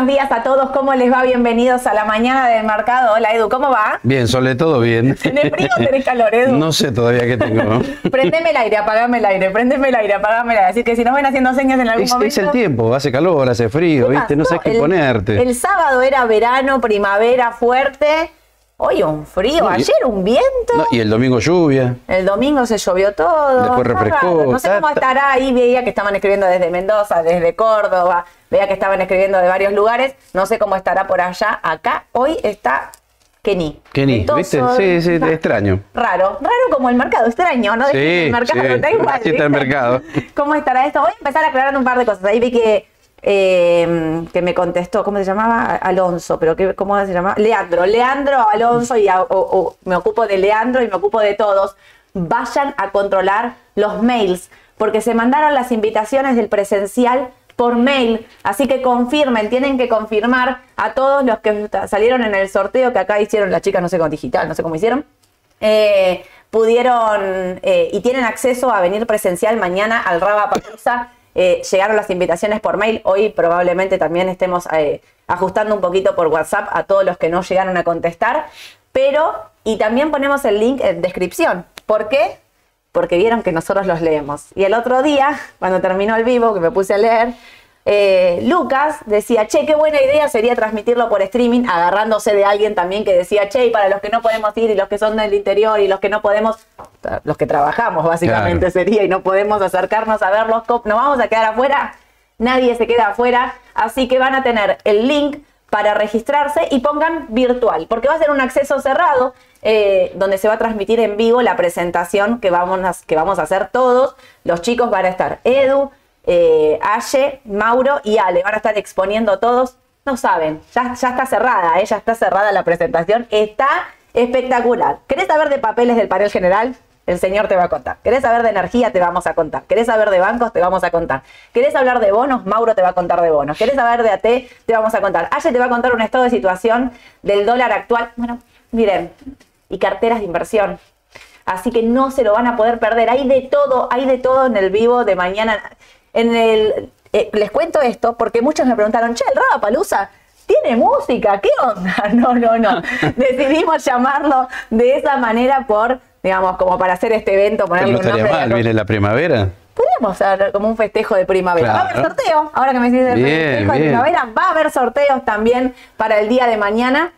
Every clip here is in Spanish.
Buenos días a todos, ¿cómo les va? Bienvenidos a la mañana del mercado. Hola Edu, ¿cómo va? Bien, sobre todo bien. ¿Tenés frío o tenés calor, Edu? No sé todavía qué tengo. prendeme el aire, apagame el aire, prendeme el aire, apagame el aire. Así que si nos ven haciendo señas en algún Es, momento... es el tiempo, hace calor, hace frío, ¿Qué ¿viste? No sabes qué El- ponerte. El sábado era verano, primavera fuerte. Hoy un frío, No, ayer un viento. No, y el domingo lluvia. El domingo se llovió todo. Después Está refrescó. No sé está- cómo estará ahí. Veía que estaban escribiendo desde Mendoza, desde Córdoba. Veía que estaban escribiendo de varios lugares. No sé cómo estará por allá. Acá hoy está Kenny. Ni, ¿viste? Sí, sí, extraño. Raro, raro como el mercado, extraño, ¿no? Sí, el mercado, sí, da igual. así está el mercado. ¿Cómo estará esto? Voy a empezar aclarando un par de cosas. Ahí vi que, eh, que me contestó, ¿cómo se llamaba? Alonso, pero ¿qué, ¿cómo se llamaba? Leandro. Leandro, Alonso, y o- me ocupo de Leandro y me ocupo de todos. Vayan a controlar los mails, porque se mandaron las invitaciones del presencial por mail, así que confirmen, tienen que confirmar a todos los que salieron en el sorteo que acá hicieron las chicas, no sé cómo digital, no sé cómo hicieron, eh, pudieron eh, y tienen acceso a venir presencial mañana al Raba Palusa. Eh, llegaron las invitaciones por mail. Hoy probablemente también estemos eh, ajustando un poquito por WhatsApp a todos los que no llegaron a contestar. Pero, y también ponemos el link en descripción. ¿Por qué? Porque vieron que nosotros los leemos. Y el otro día, cuando terminó el vivo, que me puse a leer, eh, Lucas decía, che, qué buena idea sería transmitirlo por streaming, agarrándose de alguien también que decía, che, y para los que no podemos ir y los que son del interior y los que no podemos, los que trabajamos básicamente Claro. sería y no podemos acercarnos a verlos, ¿cómo- ¿nos vamos a quedar afuera? Nadie se queda afuera, así que van a tener el link para registrarse y pongan virtual, porque va a ser un acceso cerrado eh, donde se va a transmitir en vivo la presentación que vamos a, que vamos a hacer todos. Los chicos van a estar Edu, eh, Aye, Mauro y Ale, van a estar exponiendo todos. No saben, ya, está cerrada, eh, ya está cerrada la presentación, está espectacular. ¿Querés saber de papeles del panel general? El señor te va a contar. ¿Querés saber de energía? Te vamos a contar. ¿Querés saber de bancos? Te vamos a contar. ¿Querés hablar de bonos? Mauro te va a contar de bonos. ¿Querés saber de AT? Te vamos a contar. Aye te va a contar un estado de situación del dólar actual. Bueno, miren, y carteras de inversión. Así que no se lo van a poder perder. Hay de todo, hay de todo en el vivo de mañana. En el, eh, les cuento esto porque muchos me preguntaron, che, el Raba Palusa tiene música, ¿qué onda? No, no, no. Decidimos llamarlo de esa manera por, digamos, como para hacer este evento, Pero ponerle no un estaría nombre. mal, viene la primavera. Podríamos hacer como un festejo de primavera. Va a haber sorteo, ahora que me decís Bien, festejo de primavera, va a haber sorteos también para el día de mañana.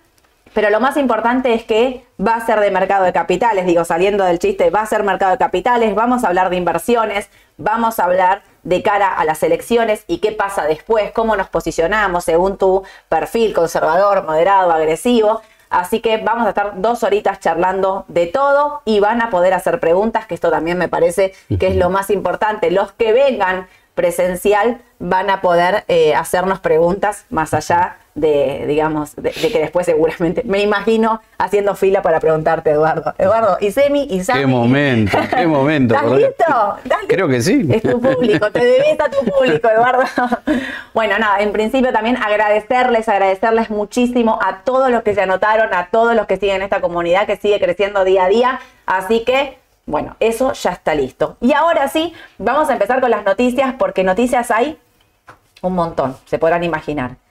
Pero lo más importante es que va a ser de mercado de capitales, digo, saliendo del chiste, va a ser mercado de capitales, vamos a hablar de inversiones, vamos a hablar de cara a las elecciones y qué pasa después, cómo nos posicionamos según tu perfil conservador, moderado, agresivo. Así que vamos a estar dos horitas charlando de todo y van a poder hacer preguntas, que esto también me parece que es lo más importante. Los que vengan presencial van a poder eh, hacernos preguntas más allá de, digamos, de, de que después seguramente, me imagino haciendo fila para preguntarte, Eduardo. Eduardo, y Semi, y Sami. Qué momento, qué momento. ¿Estás listo? ¿Estás Creo que sí. es tu público, te debes a tu público, Eduardo. Bueno, nada, en principio también agradecerles, agradecerles muchísimo a todos los que se anotaron, a todos los que siguen esta comunidad que sigue creciendo día a día. Así que, bueno, eso ya está listo. Y ahora sí, vamos a empezar con las noticias, porque noticias hay un montón, se podrán imaginar.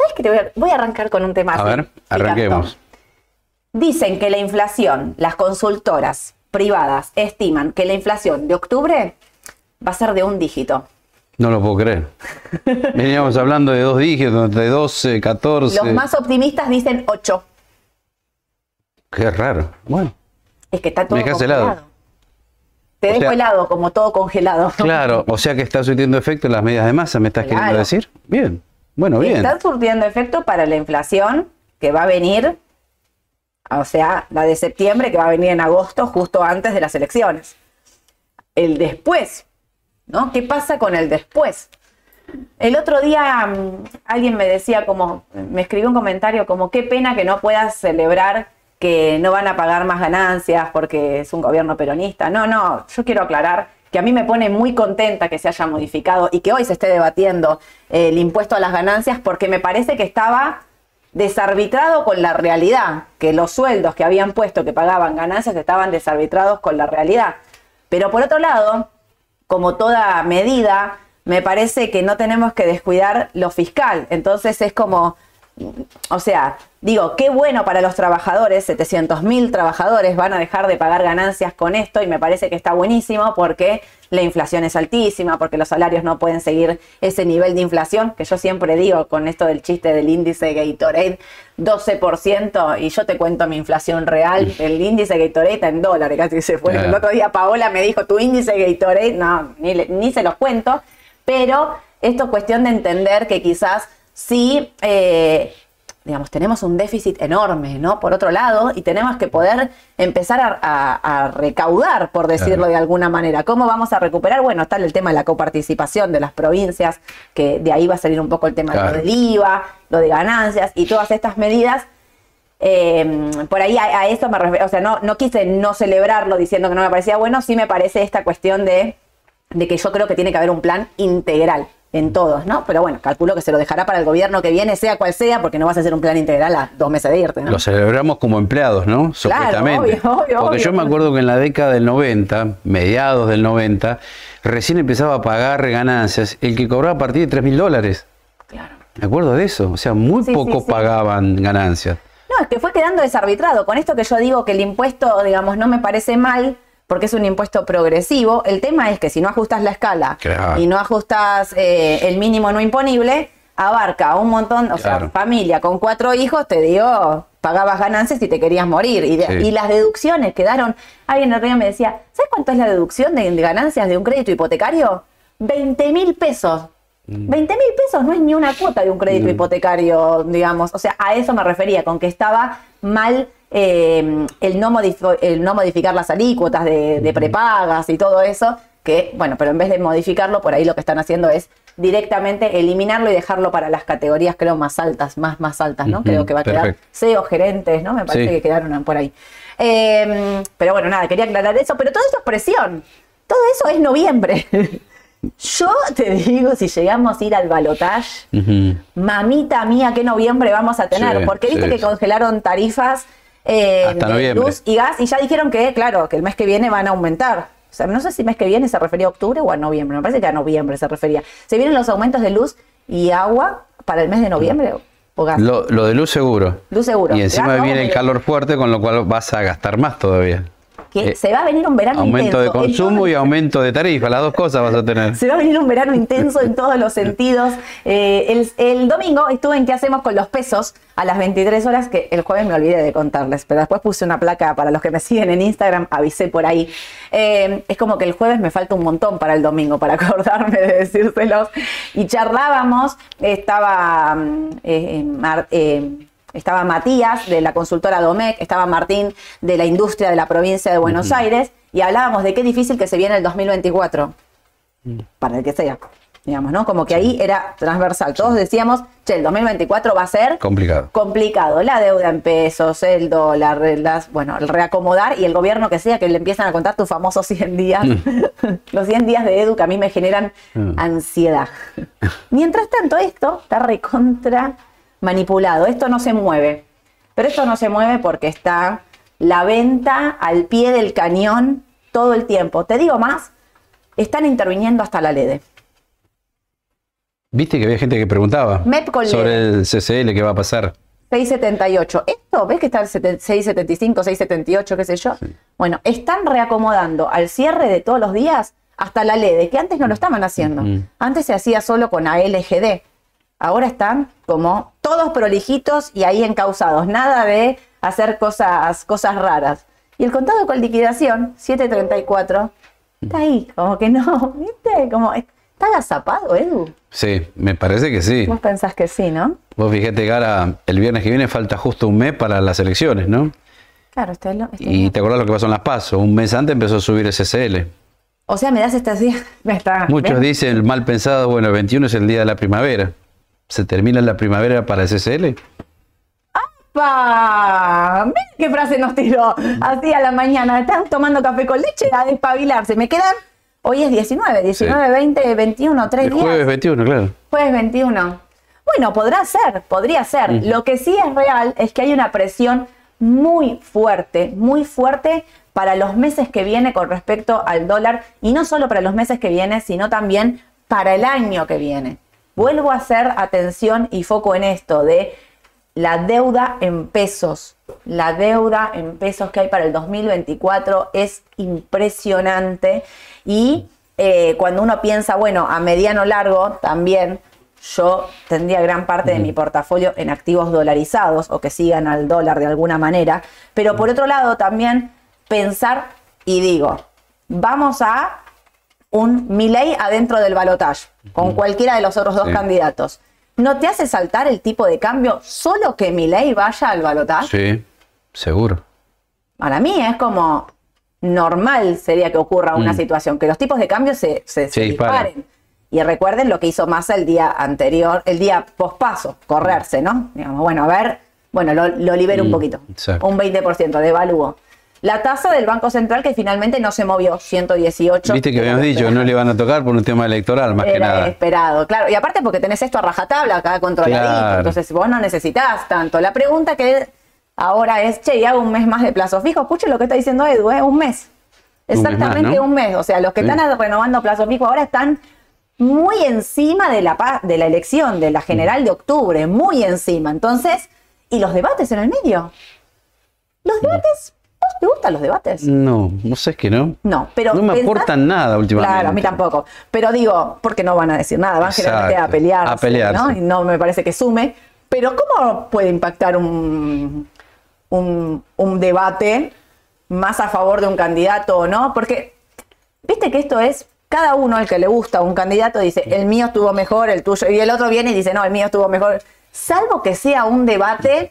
¿Sabes qué? Te voy, a, voy a arrancar con un tema A ver, arranquemos. Dicen que la inflación, las consultoras privadas estiman que la inflación de octubre va a ser de un dígito. No lo puedo creer. Veníamos hablando de dos dígitos, de 12, 14. Los más optimistas dicen 8. Qué raro. Bueno, Es que está todo Me congelado. helado. Te O dejo sea- helado, como todo congelado. claro. O sea que está surtiendo efecto en las medidas de masa, ¿me estás Claro. queriendo decir? Bien. Bueno, bien. Están surtiendo efecto para la inflación que va a venir, o sea, la de septiembre que va a venir en agosto, justo antes de las elecciones. El después, ¿no? ¿Qué pasa con el después? El otro día mm, alguien me decía como, me escribió un comentario como, qué pena que no puedas celebrar que no van a pagar más ganancias porque es un gobierno peronista. No, no, yo quiero aclarar que a mí me pone muy contenta que se haya modificado y que hoy se esté debatiendo eh, el impuesto a las ganancias porque me parece que estaba desarbitrado con la realidad, que los sueldos que habían puesto que pagaban ganancias estaban desarbitrados con la realidad. Pero por otro lado, como toda medida me parece que no tenemos que descuidar lo fiscal. Entonces es como, o sea, digo, qué bueno para los trabajadores, 700 mil trabajadores van a dejar de pagar ganancias con esto y me parece que está buenísimo porque la inflación es altísima, porque los salarios no pueden seguir ese nivel de inflación, que yo siempre digo con esto del chiste del índice Gatorade, 12%, y yo te cuento mi inflación real, el índice Gatorade en dólares, casi se fue. El otro día Paola me dijo, tu índice Gatorade, no, ni, ni se los cuento, pero esto es cuestión de entender que quizás sí, eh, digamos, tenemos un déficit enorme, ¿no? Por otro lado, y tenemos que poder empezar a, recaudar, por decirlo de alguna manera. ¿Cómo vamos a recuperar? Bueno, está el tema de la coparticipación de las provincias, que de ahí va a salir un poco el tema de lo del IVA, lo de ganancias y todas estas medidas. Eh, por ahí a, eso me refiero, o sea, no, no quise no celebrarlo diciendo que no me parecía bueno, sí me parece esta cuestión de, de que yo creo que tiene que haber un plan integral en todos, ¿no? Pero bueno, calculo que se lo dejará para el gobierno que viene, sea cual sea, porque no vas a hacer un plan integral a dos meses de irte, ¿no? Lo celebramos como empleados, ¿no? Supuestamente. Claro, obvio, porque yo me acuerdo que en la década del 90, mediados del 90, recién empezaba a pagar ganancias el que cobraba a partir de 3 mil dólares. Claro. Me acuerdo de eso, o sea, muy pocos pagaban ganancias. No, es que fue quedando desarbitrado. Con esto que yo digo que el impuesto, digamos, no me parece mal, porque es un impuesto progresivo. El tema es que si no ajustas la escala y no ajustas eh, el mínimo no imponible, abarca un montón, o sea, familia con cuatro hijos, te digo, pagabas ganancias y te querías morir. Y, las deducciones quedaron. Alguien el río me decía, ¿sabes cuánto es la deducción de, ganancias de un crédito hipotecario? 20 mil pesos. 20 mm. mil pesos no es ni una cuota de un crédito hipotecario, digamos. O sea, a eso me refería, con que estaba mal eh, el, no el, no modificar las alícuotas de, prepagas y todo eso, que, bueno, pero en vez de modificarlo, por ahí lo que están haciendo es directamente eliminarlo y dejarlo para las categorías, creo, más altas, más, más altas, ¿no? creo que va a quedar CEO, gerentes, ¿no? Me parece que quedaron por ahí. Em, pero bueno, nada, quería aclarar eso, pero todo eso es presión. Todo eso es noviembre. Yo te digo, si llegamos a ir al balotage, mamita mía, ¿qué noviembre vamos a tener? Porque viste que congelaron tarifas eh, de luz y gas y ya dijeron que, claro, que el mes que viene van a aumentar. O sea, no sé si mes que viene se refería a octubre o a noviembre, me parece que a noviembre se refería. ¿Se vienen los aumentos de luz y agua para el mes de noviembre o gas? Lo, de luz seguro. Luz seguro. Y encima viene el calor fuerte, con lo cual vas a gastar más todavía que eh, se va a venir un verano aumento intenso. Aumento de consumo y aumento de tarifa, las dos cosas vas a tener. Se va a venir un verano intenso en todos los sentidos. Eh, el, domingo estuve en qué hacemos con los pesos a las 23 horas, que el jueves me olvidé de contarles, pero después puse una placa para los que me siguen en Instagram, avisé por ahí. Eh, es como que el jueves me falta un montón para el domingo, para acordarme de decírselos. Y charlábamos, estaba... Mm, estaba Matías de la consultora Domec, estaba Martín de la industria de la provincia de Buenos Aires y hablábamos de qué difícil que se viene el 2024, mm. para el que sea, digamos, ¿no? Como que ahí era transversal. Todos decíamos, che, el 2024 va a ser complicado. Complicado. La deuda en pesos, el dólar, las, bueno, el reacomodar y el gobierno que sea que le empiezan a contar tus famosos 100 días, mm. los 100 días de Edu que a mí me generan mm. ansiedad. Mientras tanto, esto está recontra manipulado. Esto no se mueve. Pero esto no se mueve porque está la venta al pie del cañón todo el tiempo. Te digo más, están interviniendo hasta la LEDE. Viste que había gente que preguntaba sobre el CCL, qué va a pasar. 678. Esto, ¿ves que está el 675, 678, qué sé yo? Bueno, están reacomodando al cierre de todos los días hasta la LEDE, que antes no lo estaban haciendo. Antes se hacía solo con ALGD. Ahora están como todos prolijitos y ahí encausados. Nada de hacer cosas, cosas raras. Y el contado con liquidación, 734, está ahí, como que no, ¿viste? Como, ¿está agazapado, Edu? Sí, me parece que sí. Vos pensás que sí, ¿no? Vos fíjate ahora, el viernes que viene, falta justo un mes para las elecciones, ¿no? Claro, está, lo, Y te acordás lo que pasó en las PASO. Un mes antes empezó a subir CCL. O sea, me das estas días. Muchos dicen, mal pensado, bueno, el 21 es el día de la primavera se termina la primavera para SSL. ¡Apa! Miren qué frase nos tiró así a la mañana. Están tomando café con leche a despabilarse. Me quedan. Hoy es 19, 19, 20, 21, 3 días. Jueves 21, claro. Jueves 21. Bueno, podrá ser, podría ser. Lo que sí es real es que hay una presión muy fuerte, muy fuerte para los meses que viene con respecto al dólar y no solo para los meses que viene, sino también para el año que viene. Vuelvo a hacer atención y foco en esto de la deuda en pesos. La deuda en pesos que hay para el 2024 es impresionante y eh, cuando uno piensa, bueno, a mediano largo también yo tendría gran parte de mi portafolio en activos dolarizados o que sigan al dólar de alguna manera, pero por otro lado también pensar y digo, vamos a un Milei adentro del balotaje con cualquiera de los otros dos candidatos. ¿No te hace saltar el tipo de cambio solo que Milei vaya al balotaje? Sí, seguro. Para mí es como normal sería que ocurra una mm. situación, que los tipos de cambio se, se, disparen. Y recuerden lo que hizo Massa el día anterior, el día pospaso, correrse, ¿no? Digamos, bueno, a ver, bueno, lo, lo libero un mm, poquito. Un 20% de evalúo. La tasa del Banco Central que finalmente no se movió, 118. Viste que habíamos dicho, no le van a tocar por un tema electoral, más que nada. esperado, claro. Y aparte porque tenés esto a rajatabla acá controladito, entonces vos no necesitas tanto. La pregunta que ahora es, che, y hago un mes más de plazo fijo. Escuche lo que está diciendo Edu, ¿eh? un mes. Exactamente un mes, O sea, los que están renovando plazo fijo ahora están muy encima de la, de la elección, de la general de octubre, muy encima. Entonces, ¿y los debates en el medio? Los debates ¿Te gustan los debates? No, no sé, es que no. No, pero. No me aportan nada últimamente. Claro, a mí tampoco. Pero digo, porque no van a decir nada, van generalmente a pelear. A pelear. ¿no? Y no me parece que sume. Pero, ¿cómo puede impactar un, un, un debate más a favor de un candidato o no? Porque, viste que esto es cada uno el que le gusta un candidato dice, el mío estuvo mejor, el tuyo, y el otro viene y dice, no, el mío estuvo mejor. Salvo que sea un debate,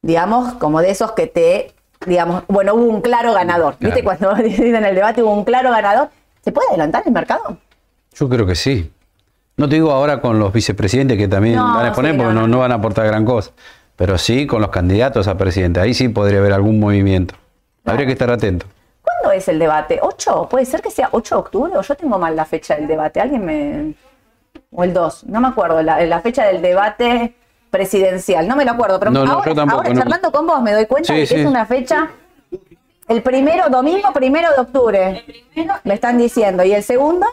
digamos, como de esos que te digamos, bueno, hubo un claro ganador. ¿Viste? Cuando en el debate hubo un claro ganador. ¿Se puede adelantar el mercado? Yo creo que sí. No te digo ahora con los vicepresidentes que también van a exponer porque no, van a aportar gran cosa. Pero sí con los candidatos a presidente. Ahí sí podría haber algún movimiento. Habría que estar atento. ¿Cuándo es el debate? ¿8? ¿Puede ser que sea 8 de octubre? ¿O yo tengo mal la fecha del debate? ¿Alguien me.? O el 2, no me acuerdo. La, fecha del debate presidencial. No me lo acuerdo, pero ahora, charlando con vos me doy cuenta de que es una fecha. El primero, domingo primero de octubre. me están diciendo. ¿Y el segundo?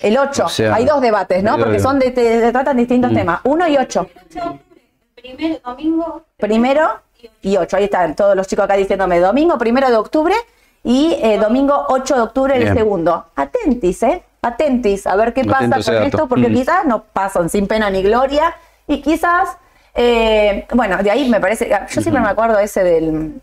El 8. Hay dos debates, ¿no? Porque son de, tratan distintos mm. temas. Uno y 8. Primero, domingo. Primero y 8. Ahí están todos los chicos acá diciéndome domingo primero de octubre y eh, domingo 8 de octubre el segundo. Atentis, ¿eh? Atentis, a ver qué pasa con esto, porque mm. quizás no pasan sin pena ni gloria y quizás, eh, bueno, de ahí me parece, yo siempre me acuerdo ese del,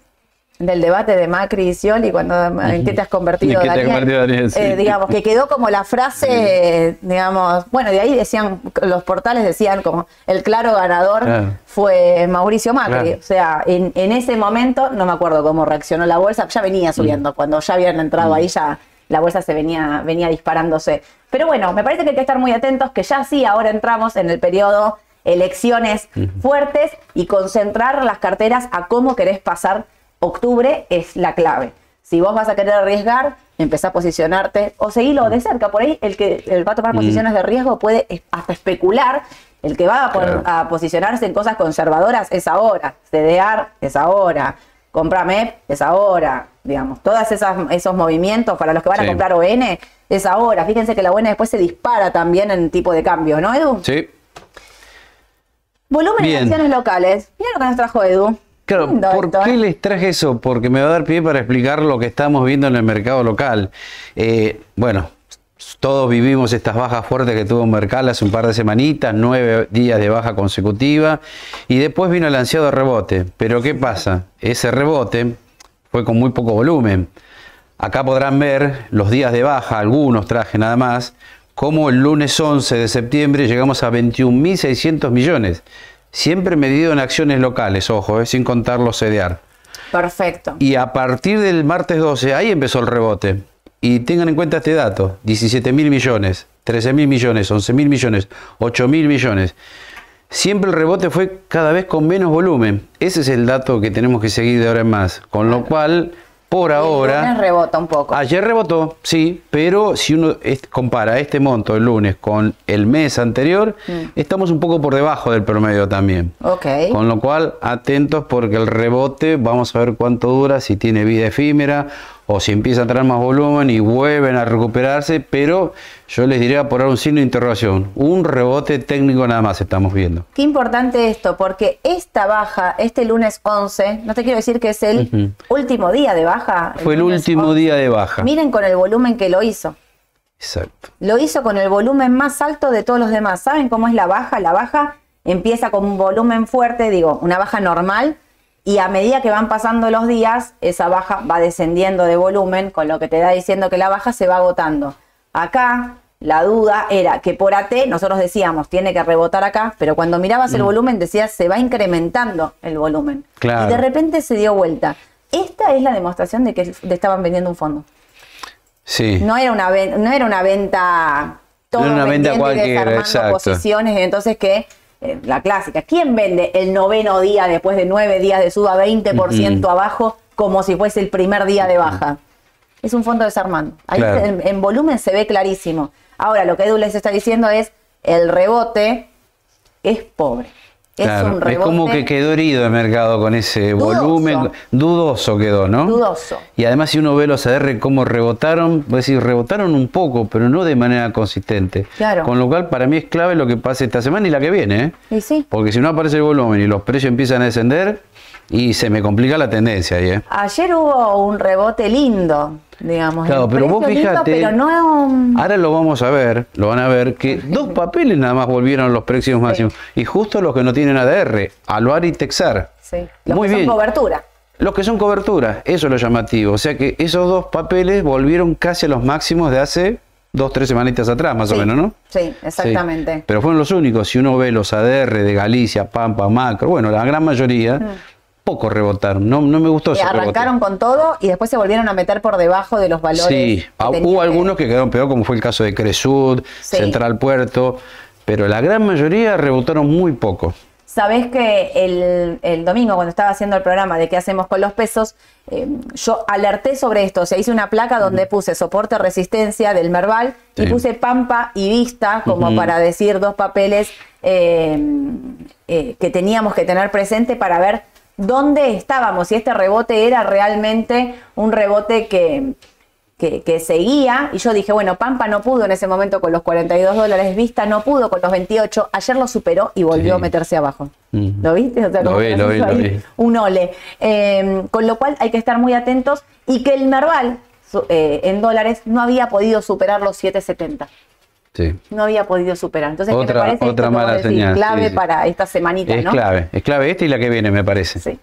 del debate de Macri y Scioli cuando en qué te has convertido, Daniel, eh, digamos que quedó como la frase digamos bueno de ahí decían los portales decían como el claro ganador fue Mauricio Macri. O sea en, en, ese momento no me acuerdo cómo reaccionó la bolsa ya venía subiendo cuando ya habían entrado ahí ya la bolsa se venía venía disparándose pero bueno me parece que hay que estar muy atentos que ya sí ahora entramos en el periodo elecciones fuertes y concentrar las carteras a cómo querés pasar octubre es la clave. Si vos vas a querer arriesgar, empezá a posicionarte o seguilo de cerca. Por ahí el que va a tomar posiciones de riesgo puede hasta especular. El que va a, posicionarse en cosas conservadoras es ahora. CDR es ahora. Compra MEP es ahora. Digamos, todos esos movimientos para los que van a comprar ON es ahora. Fíjense que la ON después se dispara también en tipo de cambio, ¿no, Edu? Sí. Volumen de acciones locales. Mira lo que nos trajo Edu. Claro, ¿por qué ¿eh? les traje eso? Porque me va a dar pie para explicar lo que estamos viendo en el mercado local. Eh, bueno, todos vivimos estas bajas fuertes que tuvo Mercal hace un par de semanitas, nueve días de baja consecutiva, y después vino el ansiado rebote. Pero ¿qué pasa? Ese rebote fue con muy poco volumen. Acá podrán ver los días de baja, algunos traje nada más, como el lunes 11 de septiembre llegamos a 21.600 millones, siempre medido en acciones locales, ojo, eh, sin contar los CDR. Perfecto. Y a partir del martes 12, ahí empezó el rebote. Y tengan en cuenta este dato, 17 mil millones, 13 mil millones, 11 mil millones, 8 mil millones. Siempre el rebote fue cada vez con menos volumen. Ese es el dato que tenemos que seguir de ahora en más. Con lo cual, por ahora. Ayer rebota un poco. Ayer rebotó, sí, pero si uno compara este monto el lunes con el mes anterior, mm. estamos un poco por debajo del promedio también. Ok. Con lo cual, atentos porque el rebote, vamos a ver cuánto dura, si tiene vida efímera o si empieza a traer más volumen y vuelven a recuperarse, pero yo les diría poner un signo de interrogación. Un rebote técnico nada más estamos viendo. Qué importante esto, porque esta baja, este lunes 11, no te quiero decir que es el último día de baja. Fue el último día de baja. Miren con el volumen que lo hizo. Exacto. Lo hizo con el volumen más alto de todos los demás. ¿Saben cómo es la baja? La baja empieza con un volumen fuerte, digo, una baja normal, y a medida que van pasando los días, esa baja va descendiendo de volumen, con lo que te da diciendo que la baja se va agotando. Acá la duda era que por AT, nosotros decíamos, tiene que rebotar acá, pero cuando mirabas el mm. volumen decías, se va incrementando el volumen. Y de repente se dio vuelta. Esta es la demostración de que estaban vendiendo un fondo. Sí. No era una, no era una venta todo no una venta cualquiera, posiciones, entonces que eh, la clásica. ¿Quién vende el noveno día después de nueve días de suba 20% abajo como si fuese el primer día de baja? Es un fondo desarmando. Ahí en, volumen se ve clarísimo. Ahora, lo que Edu les está diciendo es el rebote es pobre. Es, un es como que quedó herido el mercado con ese volumen. Dudoso quedó, ¿no? Dudoso. Y además, si uno ve los ADR cómo rebotaron, pues decir, rebotaron un poco, pero no de manera consistente. Claro. Con lo cual, para mí es clave lo que pase esta semana y la que viene. ¿eh? Y sí. Porque si no aparece el volumen y los precios empiezan a descender, y se me complica la tendencia ahí. ¿eh? Ayer hubo un rebote lindo digamos. Claro, pero vos fíjate, ahora lo vamos a ver, lo van a ver, que dos papeles nada más volvieron los precios máximos. Y justo los que no tienen ADR, Aluar y Texar. Sí, los Muy que bien. son cobertura. Los que son cobertura, eso es lo llamativo. O sea que esos dos papeles volvieron casi a los máximos de hace dos, tres semanitas atrás, más o menos, ¿no? Sí, exactamente. Pero fueron los únicos. Si uno ve los ADR de Galicia, Pampa, Macro, bueno, la gran mayoría, mm poco rebotaron. No, no me gustó ese Arrancaron con todo y después se volvieron a meter por debajo de los valores. Sí, hubo algunos que quedaron peor, como fue el caso de Cresud, Central Puerto, pero la gran mayoría rebotaron muy poco. Sabés que el, domingo, cuando estaba haciendo el programa de qué hacemos con los pesos, eh, yo alerté sobre esto. O sea, hice una placa donde puse soporte resistencia del Merval y puse Pampa y Vista como para decir dos papeles eh, eh, que teníamos que tener presente para ver dónde estábamos, si este rebote era realmente un rebote que, que, seguía. Y yo dije, bueno, Pampa no pudo en ese momento con los 42 dólares, Vista no pudo con los 28, ayer lo superó y volvió a meterse abajo. ¿Lo viste? lo vi, lo vi, Un ole. Em, con lo cual hay que estar muy atentos y que el Merval eh, en dólares no había podido superar los 770. No había podido superar. Entonces, otra, me parece otra mala señal. clave para esta semanita, es clave, es clave esta y la que viene, me parece. Sí.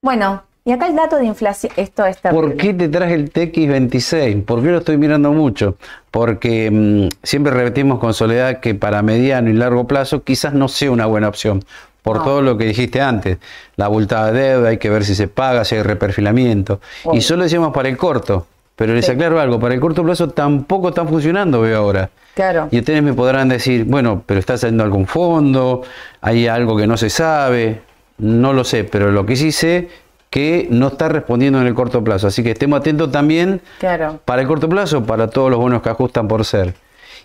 Bueno, y acá el dato de inflación, esto está. ¿Por qué te traje el TX26? ¿Por qué lo estoy mirando mucho? Porque mm, siempre repetimos con Soledad que para mediano y largo plazo quizás no sea una buena opción. Por todo lo que dijiste antes, la abultada de deuda, hay que ver si se paga, si hay reperfilamiento. Y solo decíamos para el corto, pero les aclaro algo, para el corto plazo tampoco están funcionando, veo ahora. Claro. Y ustedes me podrán decir, bueno, pero está saliendo algún fondo, hay algo que no se sabe, no lo sé, pero lo que sí sé que no está respondiendo en el corto plazo. Así que estemos atentos también claro. para el corto plazo, para todos los bonos que ajustan por ser.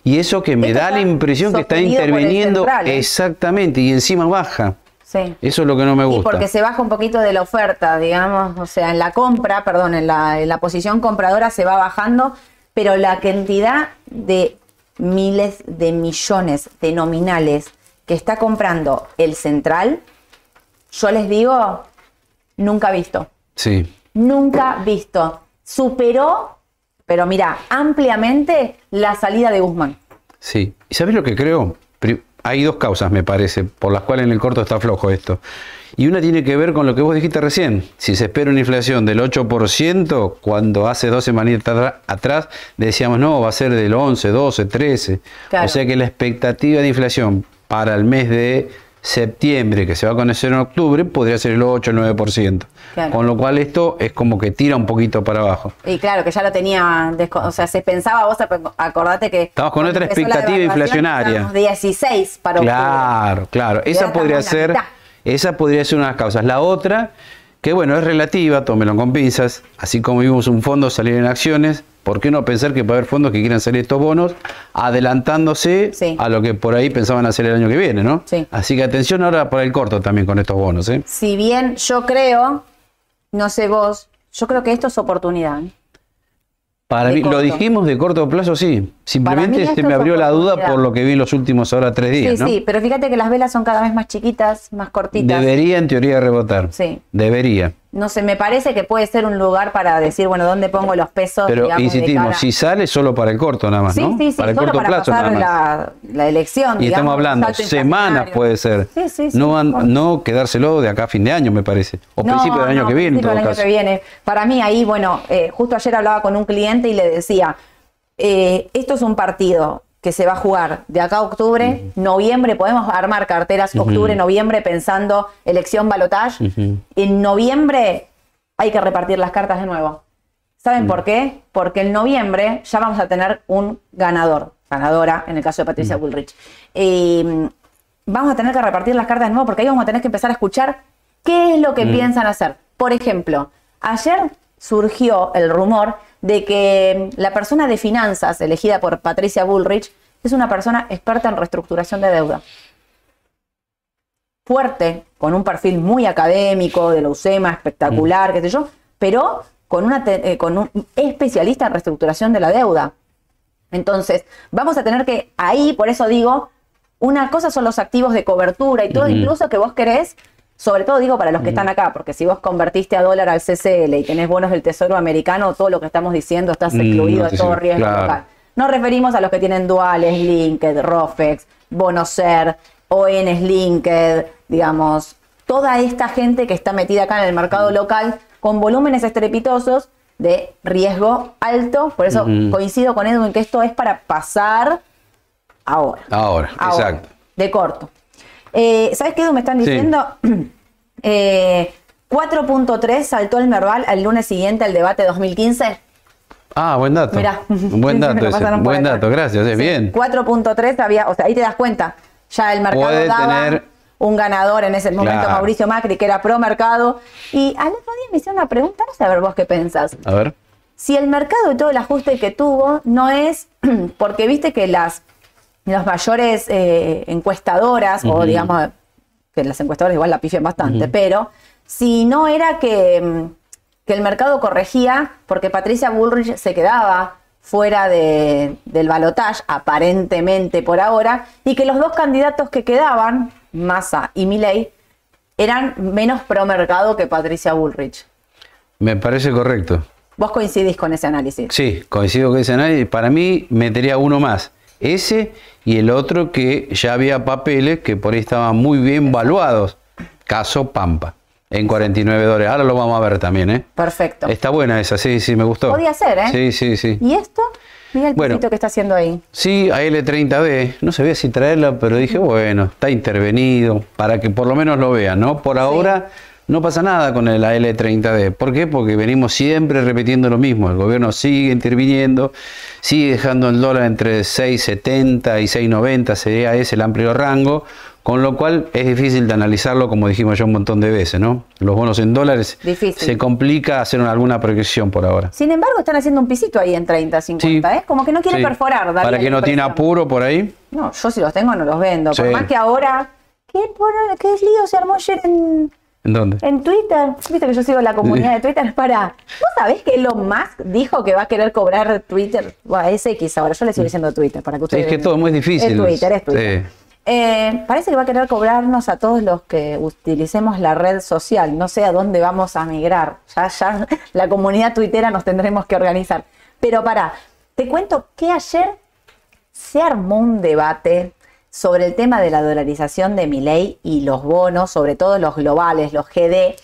Y eso que me da la impresión que está interviniendo ¿eh? exactamente y encima baja. Eso es lo que no me gusta. Y porque se baja un poquito de la oferta, digamos, o sea, en la compra, perdón, en la, posición compradora se va bajando, pero la cantidad de miles de millones de nominales que está comprando el central, yo les digo, nunca visto. Sí. Nunca visto. Superó, pero mira, ampliamente la salida de Guzmán. Sí. ¿Y sabes lo que creo? Hay dos causas, me parece, por las cuales en el corto está flojo esto. Y una tiene que ver con lo que vos dijiste recién. Si se espera una inflación del 8%, cuando hace dos semanitas atrás decíamos, no, va a ser del 11, 12, 13. O sea que la expectativa de inflación para el mes de septiembre, que se va a conocer en octubre, podría ser el 8 o 9%. Con lo cual esto es como que tira un poquito para abajo. Y claro, que ya lo tenía, o sea, se pensaba, vos acordate que... Estamos con otra expectativa inflacionaria. 16 para octubre. Claro, claro. Esa podría ser... Esa podría ser una de las causas. La otra, que bueno, es relativa, tómelo con pinzas, así como vimos un fondo salir en acciones, ¿por qué no pensar que puede haber fondos que quieran salir estos bonos adelantándose a lo que por ahí pensaban hacer el año que viene, ¿no? Sí. Así que atención ahora por el corto también con estos bonos, ¿eh? Si bien yo creo, no sé vos, yo creo que esto es oportunidad. ¿eh? Para mí, lo dijimos de corto plazo, sí. Simplemente se me abrió la duda por lo que vi los últimos ahora tres días. Sí, sí, pero fíjate que las velas son cada vez más chiquitas, más cortitas. Debería en teoría rebotar. Sí. Debería no sé, me parece que puede ser un lugar para decir, bueno, ¿dónde pongo los pesos? Pero insistimos, si sale solo para el corto nada más, ¿no? Sí, sí, para el corto plazo nada más. La, elección. Y estamos hablando, semanas puede ser. Sí, sí, sí. No, no quedárselo de acá a fin de año, me parece. O principio del año que viene. Principio del año que viene. Para mí ahí, bueno, eh, justo ayer hablaba con un cliente y le decía, eh, esto es un partido que se va a jugar de acá a octubre, noviembre, podemos armar carteras octubre, noviembre pensando elección balotage. En noviembre hay que repartir las cartas de nuevo. ¿Saben por qué? Porque en noviembre ya vamos a tener un ganador, ganadora, en el caso de Patricia Bullrich. Mm, vamos a tener que repartir las cartas de nuevo porque ahí vamos a tener que empezar a escuchar qué es lo que piensan hacer. Por ejemplo, ayer surgió el rumor de que la persona de finanzas elegida por Patricia Bullrich es una persona experta en reestructuración de deuda. Fuerte, con un perfil muy académico, de la UCEMA, espectacular, qué sé yo, pero con, una eh, con un especialista en reestructuración de la deuda. Entonces, vamos a tener que, ahí, por eso digo, una cosa son los activos de cobertura y todo, incluso que vos querés sobre todo digo para los que están acá, porque si vos convertiste a dólar al CCL y tenés bonos del Tesoro americano, todo lo que estamos diciendo estás mm, excluido de todo riesgo local. Nos referimos a los que tienen duales, Linked, Rofex, Bonocer, ONs Linked, digamos, toda esta gente que está metida acá en el mercado local con volúmenes estrepitosos de riesgo alto. Por eso coincido con Edu en que esto es para pasar ahora. Ahora, exacto. De corto. Eh, ¿Sabes qué, Edu? Me están diciendo. 4.3 eh, saltó el Merval al lunes siguiente al debate 2015. Ah, buen dato. Mira. Buen dato, ese. buen dato, gracias, es bien. 4.3 había, o sea, ahí te das cuenta, ya el mercado daba un ganador en ese momento, Mauricio Macri, que era pro mercado. Y al otro día me hicieron una pregunta, no sé a ver vos qué pensás. A ver. Si el mercado y todo el ajuste que tuvo no es porque viste que las, las mayores eh, encuestadoras, o digamos, que las encuestadoras igual la pifian bastante, pero si no era que, mm, que, el mercado corregía porque Patricia Bullrich se quedaba fuera de, del balotaje, aparentemente por ahora, y que los dos candidatos que quedaban, Massa y Milley, eran menos pro mercado que Patricia Bullrich. Me parece correcto. ¿Vos coincidís con ese análisis? Sí, coincido con ese análisis. Para mí metería uno más. Ese y el otro que ya había papeles que por ahí estaban muy bien valuados. Caso Pampa, en 49 dólares. Ahora lo vamos a ver también, ¿eh? Perfecto. Está buena esa, sí, sí, me gustó. Podía ser, ¿eh? Sí, sí, sí. ¿Y esto? Mira el bueno, que está haciendo ahí. Sí, AL30B. No sabía si traerla, pero dije, bueno, está intervenido para que por lo menos lo vean, ¿no? Por ahora no pasa nada con el AL30D. ¿Por qué? Porque venimos siempre repitiendo lo mismo. El gobierno sigue interviniendo, sigue dejando el dólar entre 6,70 y 6,90, sería ese el amplio rango, con lo cual es difícil de analizarlo, como dijimos ya un montón de veces, ¿no? Los bonos en dólares se complica hacer alguna proyección por ahora. Sin embargo, están haciendo un pisito ahí en 30, 50, ¿eh? Como que no quiere perforar. Para que no tiene apuro por ahí. No, yo si los tengo no los vendo. Por más que ahora, ¿qué, qué lío se armó ayer en ¿En dónde? En Twitter. Viste que yo sigo la comunidad de Twitter. Para. ¿Vos sabés que Elon Musk dijo que va a querer cobrar Twitter? Bueno, es X ahora. Yo le sigo diciendo Twitter para que ustedes. es que todo es muy difícil. Es Twitter, es Twitter. Eh, parece que va a querer cobrarnos a todos los que utilicemos la red social. No sé a dónde vamos a migrar. Ya, ya, la comunidad tuitera nos tendremos que organizar. Pero para, te cuento que ayer se armó un debate sobre el tema de la dolarización de mi ley y los bonos, sobre todo los globales, los GD,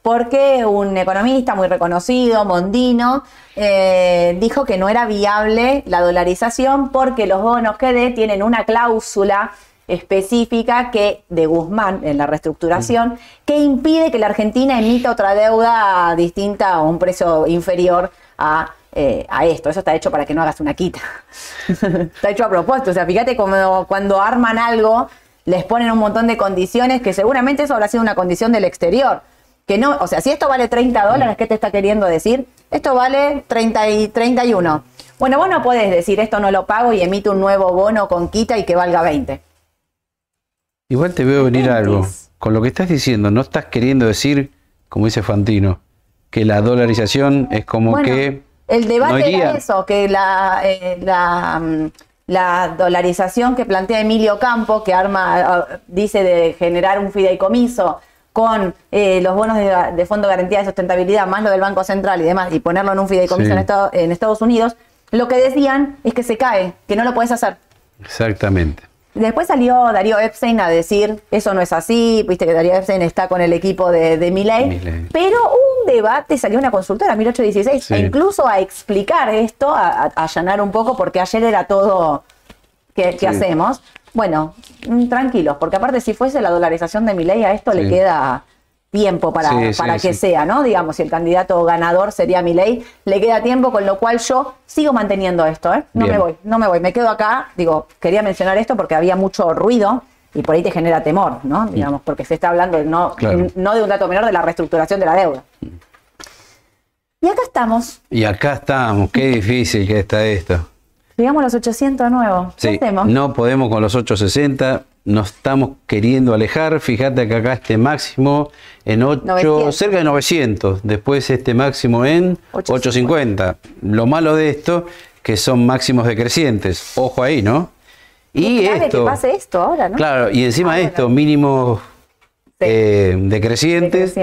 porque un economista muy reconocido, Mondino, eh, dijo que no era viable la dolarización porque los bonos GD tienen una cláusula específica que de Guzmán en la reestructuración que impide que la Argentina emita otra deuda distinta a un precio inferior a eh, a esto. Eso está hecho para que no hagas una quita. está hecho a propósito. O sea, fíjate como cuando arman algo, les ponen un montón de condiciones que seguramente eso habrá sido una condición del exterior. Que no, o sea, si esto vale 30 dólares, ¿qué te está queriendo decir? Esto vale 30 y 31. Bueno, vos no podés decir esto no lo pago y emito un nuevo bono con quita y que valga 20. Igual te veo venir algo. Con lo que estás diciendo, no estás queriendo decir, como dice Fantino, que la dolarización es como que El debate era eso, que la, eh, mm, la, dolarización que plantea Emilio Campo, que arma, dice de generar un fideicomiso con eh, los bonos de, Fondo de Garantía de Sustentabilidad, más lo del Banco Central y demás, y ponerlo en un fideicomiso en, en Estados Unidos, lo que decían es que se cae, que no lo puedes hacer. Exactamente. Después salió Darío Epstein a decir, eso no es así, viste que Darío Epstein está con el equipo de, de Milley, pero un debate, salió una consultora, 1816, e incluso a explicar esto, a, allanar un poco, porque ayer era todo, ¿qué, hacemos? Bueno, mm, tranquilos, porque aparte si fuese la dolarización de Milley, a esto le queda tiempo para, para que sea, ¿no? Digamos, si el candidato ganador sería mi ley, le queda tiempo, con lo cual yo sigo manteniendo esto, ¿eh? No me voy, no me voy, me quedo acá, digo, quería mencionar esto porque había mucho ruido y por ahí te genera temor, ¿no? Digamos, porque se está hablando no, no de un dato menor de la reestructuración de la deuda. Y acá estamos. Y acá estamos, qué difícil que está esto. Llegamos a los 800 de nuevo. ¿Qué hacemos? No podemos con los 860 nos estamos queriendo alejar. Fíjate que acá este máximo en 8, cerca de 900, después este máximo en 850. Lo malo de esto que son máximos decrecientes. Ojo ahí, ¿no? Y esto, que pase esto ahora, ¿no? Claro, y encima ah, esto, mínimos eh, decrecientes.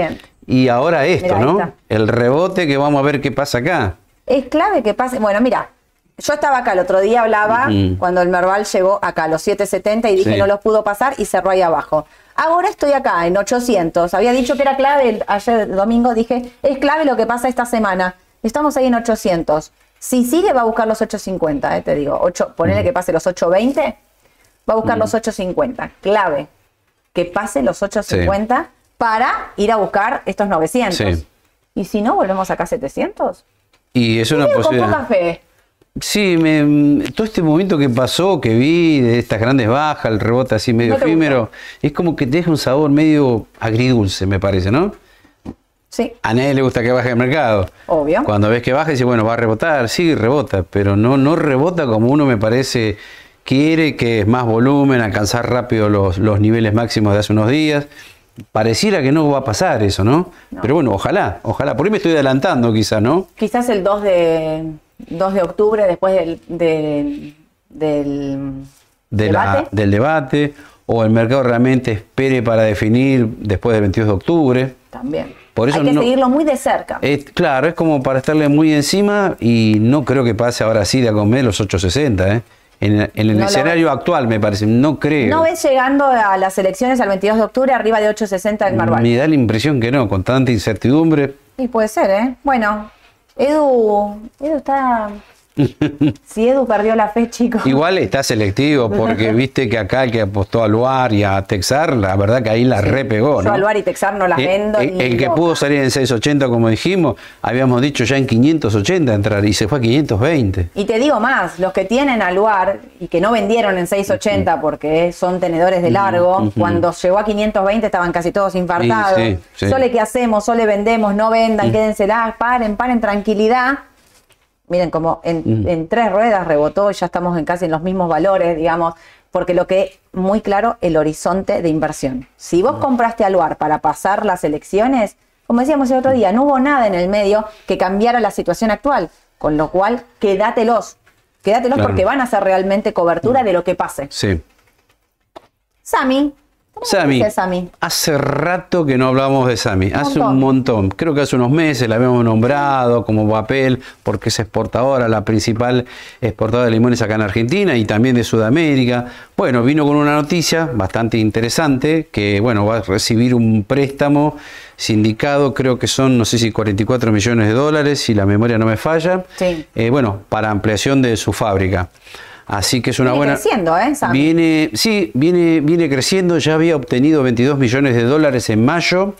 Y ahora esto, ¿no? El rebote que vamos a ver qué pasa acá. Es clave que pase. Bueno, mira, yo estaba acá el otro día, hablaba cuando el Merval llegó acá a los 770 y dije no los pudo pasar y cerró ahí abajo. Ahora estoy acá en 800. Había dicho que era clave, ayer domingo dije, es clave lo que pasa esta semana. Estamos ahí en 800. Si sigue va a buscar los 850, eh, te digo. 8, ponele que pase los 820, va a buscar los 850. Clave, que pase los 850 para ir a buscar estos 900. Y si no, volvemos acá a 700. Y es una posibilidad. Con poca fe. Sí, me, todo este momento que pasó, que vi de estas grandes bajas, el rebote así medio efímero, es como que te deja un sabor medio agridulce, me parece, ¿no? Sí. A nadie le gusta que baje el mercado. Obvio. Cuando ves que baja, dice, bueno, va a rebotar, sí, rebota, pero no, no rebota como uno me parece quiere, que es más volumen, alcanzar rápido los, los niveles máximos de hace unos días. Pareciera que no va a pasar eso, ¿no? no. Pero bueno, ojalá, ojalá. Por ahí me estoy adelantando quizás, ¿no? Quizás el 2 de 2 de octubre, después del, del, del debate. del debate, o el mercado realmente espere para definir después del 22 de octubre. También. Por eso Hay que seguirlo muy de cerca. claro, es como para estarle muy encima y no creo que pase ahora sí de a comer los 860, ¿eh? En, el escenario actual, me parece, no creo. ¿No ves llegando a las elecciones al 22 de octubre arriba de 860 en Marval? Me da la impresión que no, con tanta incertidumbre. Y puede ser, ¿eh? Bueno, Edu, Edu está si Edu perdió la fe, chicos. Igual está selectivo, porque viste que acá el que apostó a Luar y a Texar, la verdad que ahí la repegó, ¿no? Yo a Luar y Texar no las eh, vendo. Eh, el, que pudo salir en 680, como dijimos, habíamos dicho ya en 580 entrar y se fue a 520. Y te digo más, los que tienen a Luar y que no vendieron en 680 porque son tenedores de largo, cuando llegó a 520 estaban casi todos infartados. Sole, ¿qué hacemos? Sole vendemos, no vendan, quédense lá, paren, paren, tranquilidad miren, como mm. en, tres ruedas rebotó, ya estamos en casi en los mismos valores, digamos, porque lo que muy claro, el horizonte de inversión. Si vos mm. compraste Aluar para pasar las elecciones, como decíamos el otro día, no hubo nada en el medio que cambiara la situación actual, con lo cual quédatelos, quédatelos porque van a hacer realmente cobertura mm. de lo que pase. Sí. Sami, Sami, hace rato que no hablamos de Sami, hace un montón. Creo que hace unos meses la habíamos nombrado como papel porque es exportadora, la principal exportadora de limones acá en Argentina y también de Sudamérica. Bueno, vino con una noticia bastante interesante que, bueno, va a recibir un préstamo sindicado, creo que son, no sé si 44 millones de dólares, si la memoria no me falla. Eh, bueno, para ampliación de su fábrica. Así que es una buena. creciendo, ¿eh? Viene, sí, viene, viene creciendo. Ya había obtenido 22 millones de dólares en mayo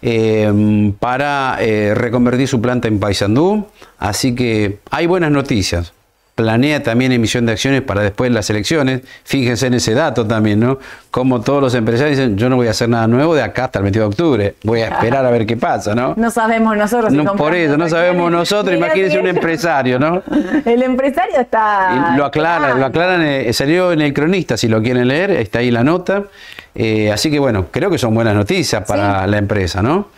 eh, para eh, reconvertir su planta en Paysandú. Así que hay buenas noticias. Planea también emisión de acciones para después de las elecciones. Fíjense en ese dato también, ¿no? Como todos los empresarios dicen, yo no voy a hacer nada nuevo de acá hasta el 22 de octubre, voy a esperar a ver qué pasa, ¿no? No sabemos nosotros. No, por eso, no sabemos nosotros, imagínense un empresario, ¿no? El empresario está... lo aclaran, lo aclaran, eh, salió en el cronista, si lo quieren leer, está ahí la nota. Eh, así que bueno, creo que son buenas noticias para la empresa, ¿no?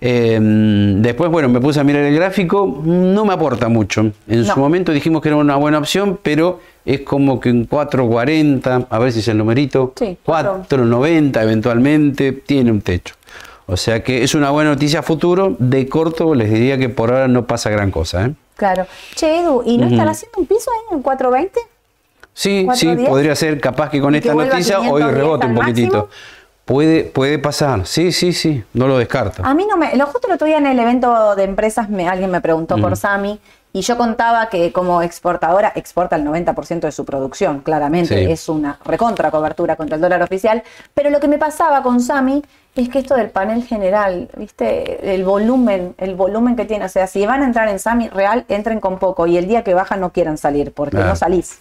Em, después, bueno, me puse a mirar el gráfico, no me aporta mucho. En su momento dijimos que era una buena opción, pero es como que en 4.40, a ver si es el numerito, 4.90 eventualmente, tiene un techo. O sea que es una buena noticia futuro. De corto les diría que por ahora no pasa gran cosa. ¿eh? Claro. Che, Edu, ¿y no están haciendo un piso en 4.20? Sí, sí, podría ser capaz que con esta noticia hoy rebote un poquitito. Puede, puede pasar, sí, sí, sí, no lo descarto. A mí no me, lo justo el otro día en el evento de empresas me, alguien me preguntó por Sami y yo contaba que como exportadora exporta el 90% de su producción, claramente es una recontra cobertura contra el dólar oficial, pero lo que me pasaba con Sami es que esto del panel general, ¿viste? El volumen, el volumen que tiene, o sea, si van a entrar en Sami real, entren con poco y el día que bajan no quieran salir porque no salís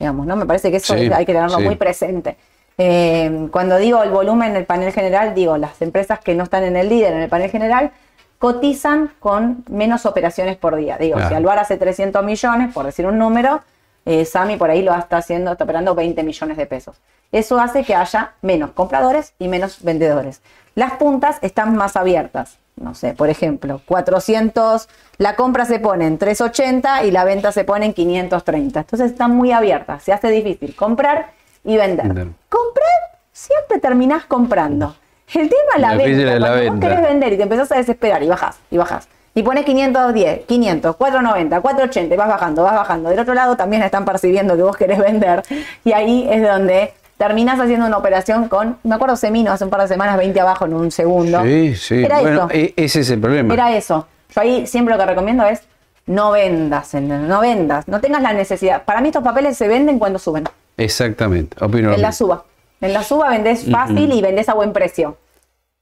digamos, ¿no? Me parece que eso hay que tenerlo muy presente. Eh, cuando digo el volumen el panel general, digo, las empresas que no están en el líder, en el panel general, cotizan con menos operaciones por día. Digo, si Alvar hace 300 millones, por decir un número, eh, Sami por ahí lo está haciendo, está operando 20 millones de pesos. Eso hace que haya menos compradores y menos vendedores. Las puntas están más abiertas no sé, por ejemplo, 400, la compra se pone en 380 y la venta se pone en 530. Entonces están muy abiertas, se hace difícil comprar y vender. Comprar, siempre terminás comprando. El tema es la, venta. Cuando vos querés vender y te empezás a desesperar y bajás, y bajás. Y pones 510, 500, 490, 480 y vas bajando, vas bajando. Del otro lado también están percibiendo que vos querés vender. Y ahí es donde terminas haciendo una operación con, me acuerdo Semino hace un par de semanas, 20 abajo en un segundo. Sí, sí. Era eso. E, ese es el problema. Era eso. Yo ahí siempre lo que recomiendo es no vendas, no vendas, no tengas la necesidad. Para mí estos papeles se venden cuando suben. Exactamente, opino. En la suba. En la suba vendés fácil y vendés a buen precio.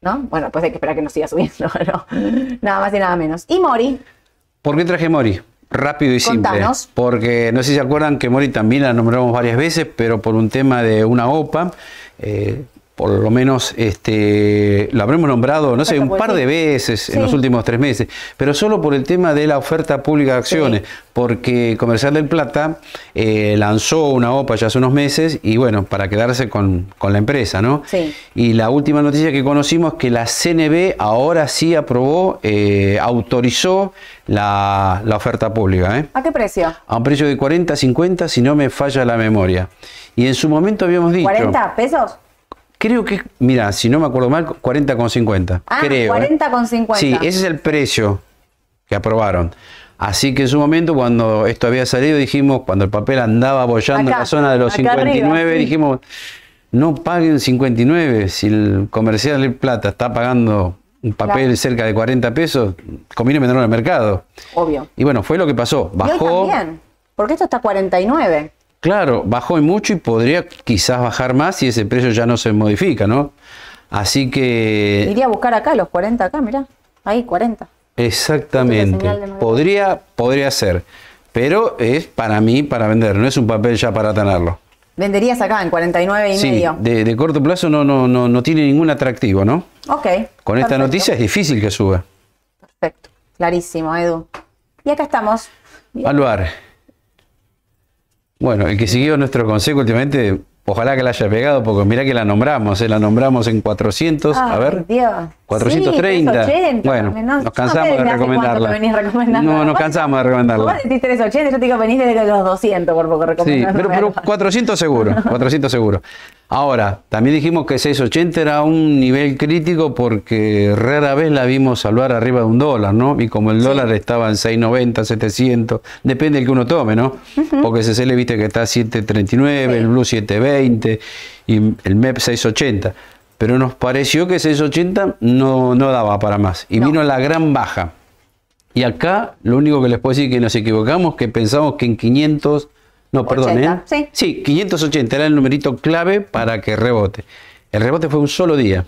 ¿No? Bueno, pues hay que esperar que no siga subiendo, nada más y nada menos. ¿Y Mori? ¿Por qué traje Mori? rápido y simple. Porque no sé si se acuerdan que Mori también la nombramos varias veces, pero por un tema de una OPA, eh, por lo menos este, lo habremos nombrado, no sé, un par de veces en los últimos tres meses, pero solo por el tema de la oferta pública de acciones, porque Comercial del Plata eh, lanzó una OPA ya hace unos meses y bueno, para quedarse con, la empresa, ¿no? Sí. Y la última noticia que conocimos es que la CNB ahora sí aprobó, eh, autorizó la, oferta pública. ¿eh? ¿A qué precio? A un precio de 40, 50, si no me falla la memoria. Y en su momento habíamos dicho... ¿40 pesos? Creo que, mira, si no me acuerdo mal, 40,50. Ah, creo, 40,50. ¿eh? Sí, ese es el precio que aprobaron. Así que en su momento, cuando esto había salido, dijimos, cuando el papel andaba apoyando en la zona de los 59, dijimos, no paguen 59. Si el comercial de plata está pagando un papel cerca de 40 pesos, conviene venderlo en el mercado. Obvio. Y bueno, fue lo que pasó. Bajó. ¿Y también? Porque esto está 49. Claro, bajó y mucho y podría quizás bajar más si ese precio ya no se modifica, ¿no? Así que... Iría a buscar acá los 40 acá, mirá. Ahí, 40. Exactamente. Podría, podría ser. Pero es para mí para vender, no es un papel ya para tenerlo. Venderías acá en 49 y sí, medio. De, de corto plazo no, no, no, no tiene ningún atractivo, ¿no? Ok. Con esta noticia es difícil que suba. Perfecto. Clarísimo, Edu. Y acá estamos. Aluar. Bueno, el que siguió nuestro consejo últimamente, ojalá que la haya pegado, porque mira que la nombramos, ¿eh? la nombramos en 400, a ver. Dios. 430. bueno, nos cansamos de recomendarla. No, nos cansamos de recomendarla. Vos decís 380, yo te digo venís desde los 200 por poco recomendar. Sí, pero, pero 400 seguro, 400 seguro. Ahora, también dijimos que 680 era un nivel crítico porque rara vez la vimos salvar arriba de un dólar, ¿no? Y como el dólar estaba en 690, 700, depende del que uno tome, ¿no? Porque ese le viste que está a 739, el Blue 720 y el MEP 680. Pero nos pareció que 680 no, no daba para más. Y vino la gran baja. Y acá lo único que les puedo decir es que nos equivocamos, que pensamos que en 500 no, perdón, ¿eh? ¿sí? sí, 580 era el numerito clave para que rebote. El rebote fue un solo día.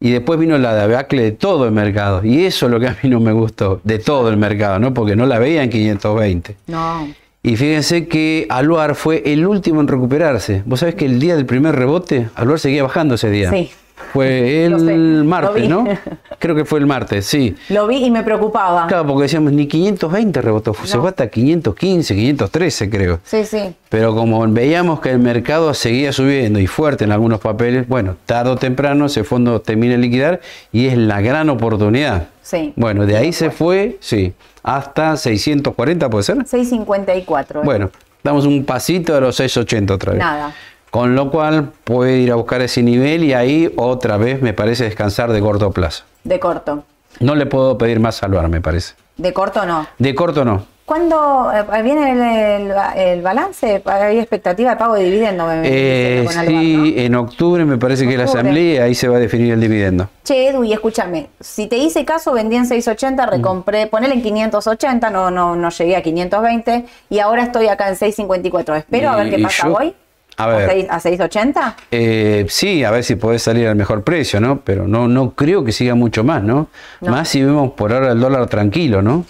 Y después vino la debacle de todo el mercado. Y eso es lo que a mí no me gustó, de todo el mercado, ¿no? Porque no la veía en 520. No. Y fíjense que Aluar fue el último en recuperarse. Vos sabés que el día del primer rebote, Aluar seguía bajando ese día. Sí. Fue el martes, ¿no? Creo que fue el martes, sí. Lo vi y me preocupaba. Claro, porque decíamos, ni 520 rebotó, se fue hasta 515, 513 creo. Sí, sí. Pero como veíamos que el mercado seguía subiendo y fuerte en algunos papeles, bueno, tarde o temprano ese fondo termina de liquidar y es la gran oportunidad. Sí. Bueno, de ahí se fue, sí, hasta 640, ¿puede ser? 654. ¿eh? Bueno, damos un pasito a los 680 otra vez. Nada. Con lo cual puede ir a buscar ese nivel y ahí otra vez me parece descansar de corto plazo. De corto. No le puedo pedir más salvar, me parece. ¿De corto no? De corto no. ¿Cuándo eh, viene el, balance? ¿Hay expectativa de pago de dividendo? Eh, sí, en octubre me parece que la asamblea ahí se va a definir el dividendo. Che, Edu, y escúchame, si te hice caso, vendí en 680, recompré, ponele en 580, no, no, no llegué a 520 y ahora estoy acá en 654. Espero a ver qué pasa hoy. A ver. ¿A 6.80? Eh, sí, a ver si podés salir al mejor precio, ¿no? Pero no, no creo que siga mucho más, ¿no? Más si vemos por ahora el dólar tranquilo, ¿no?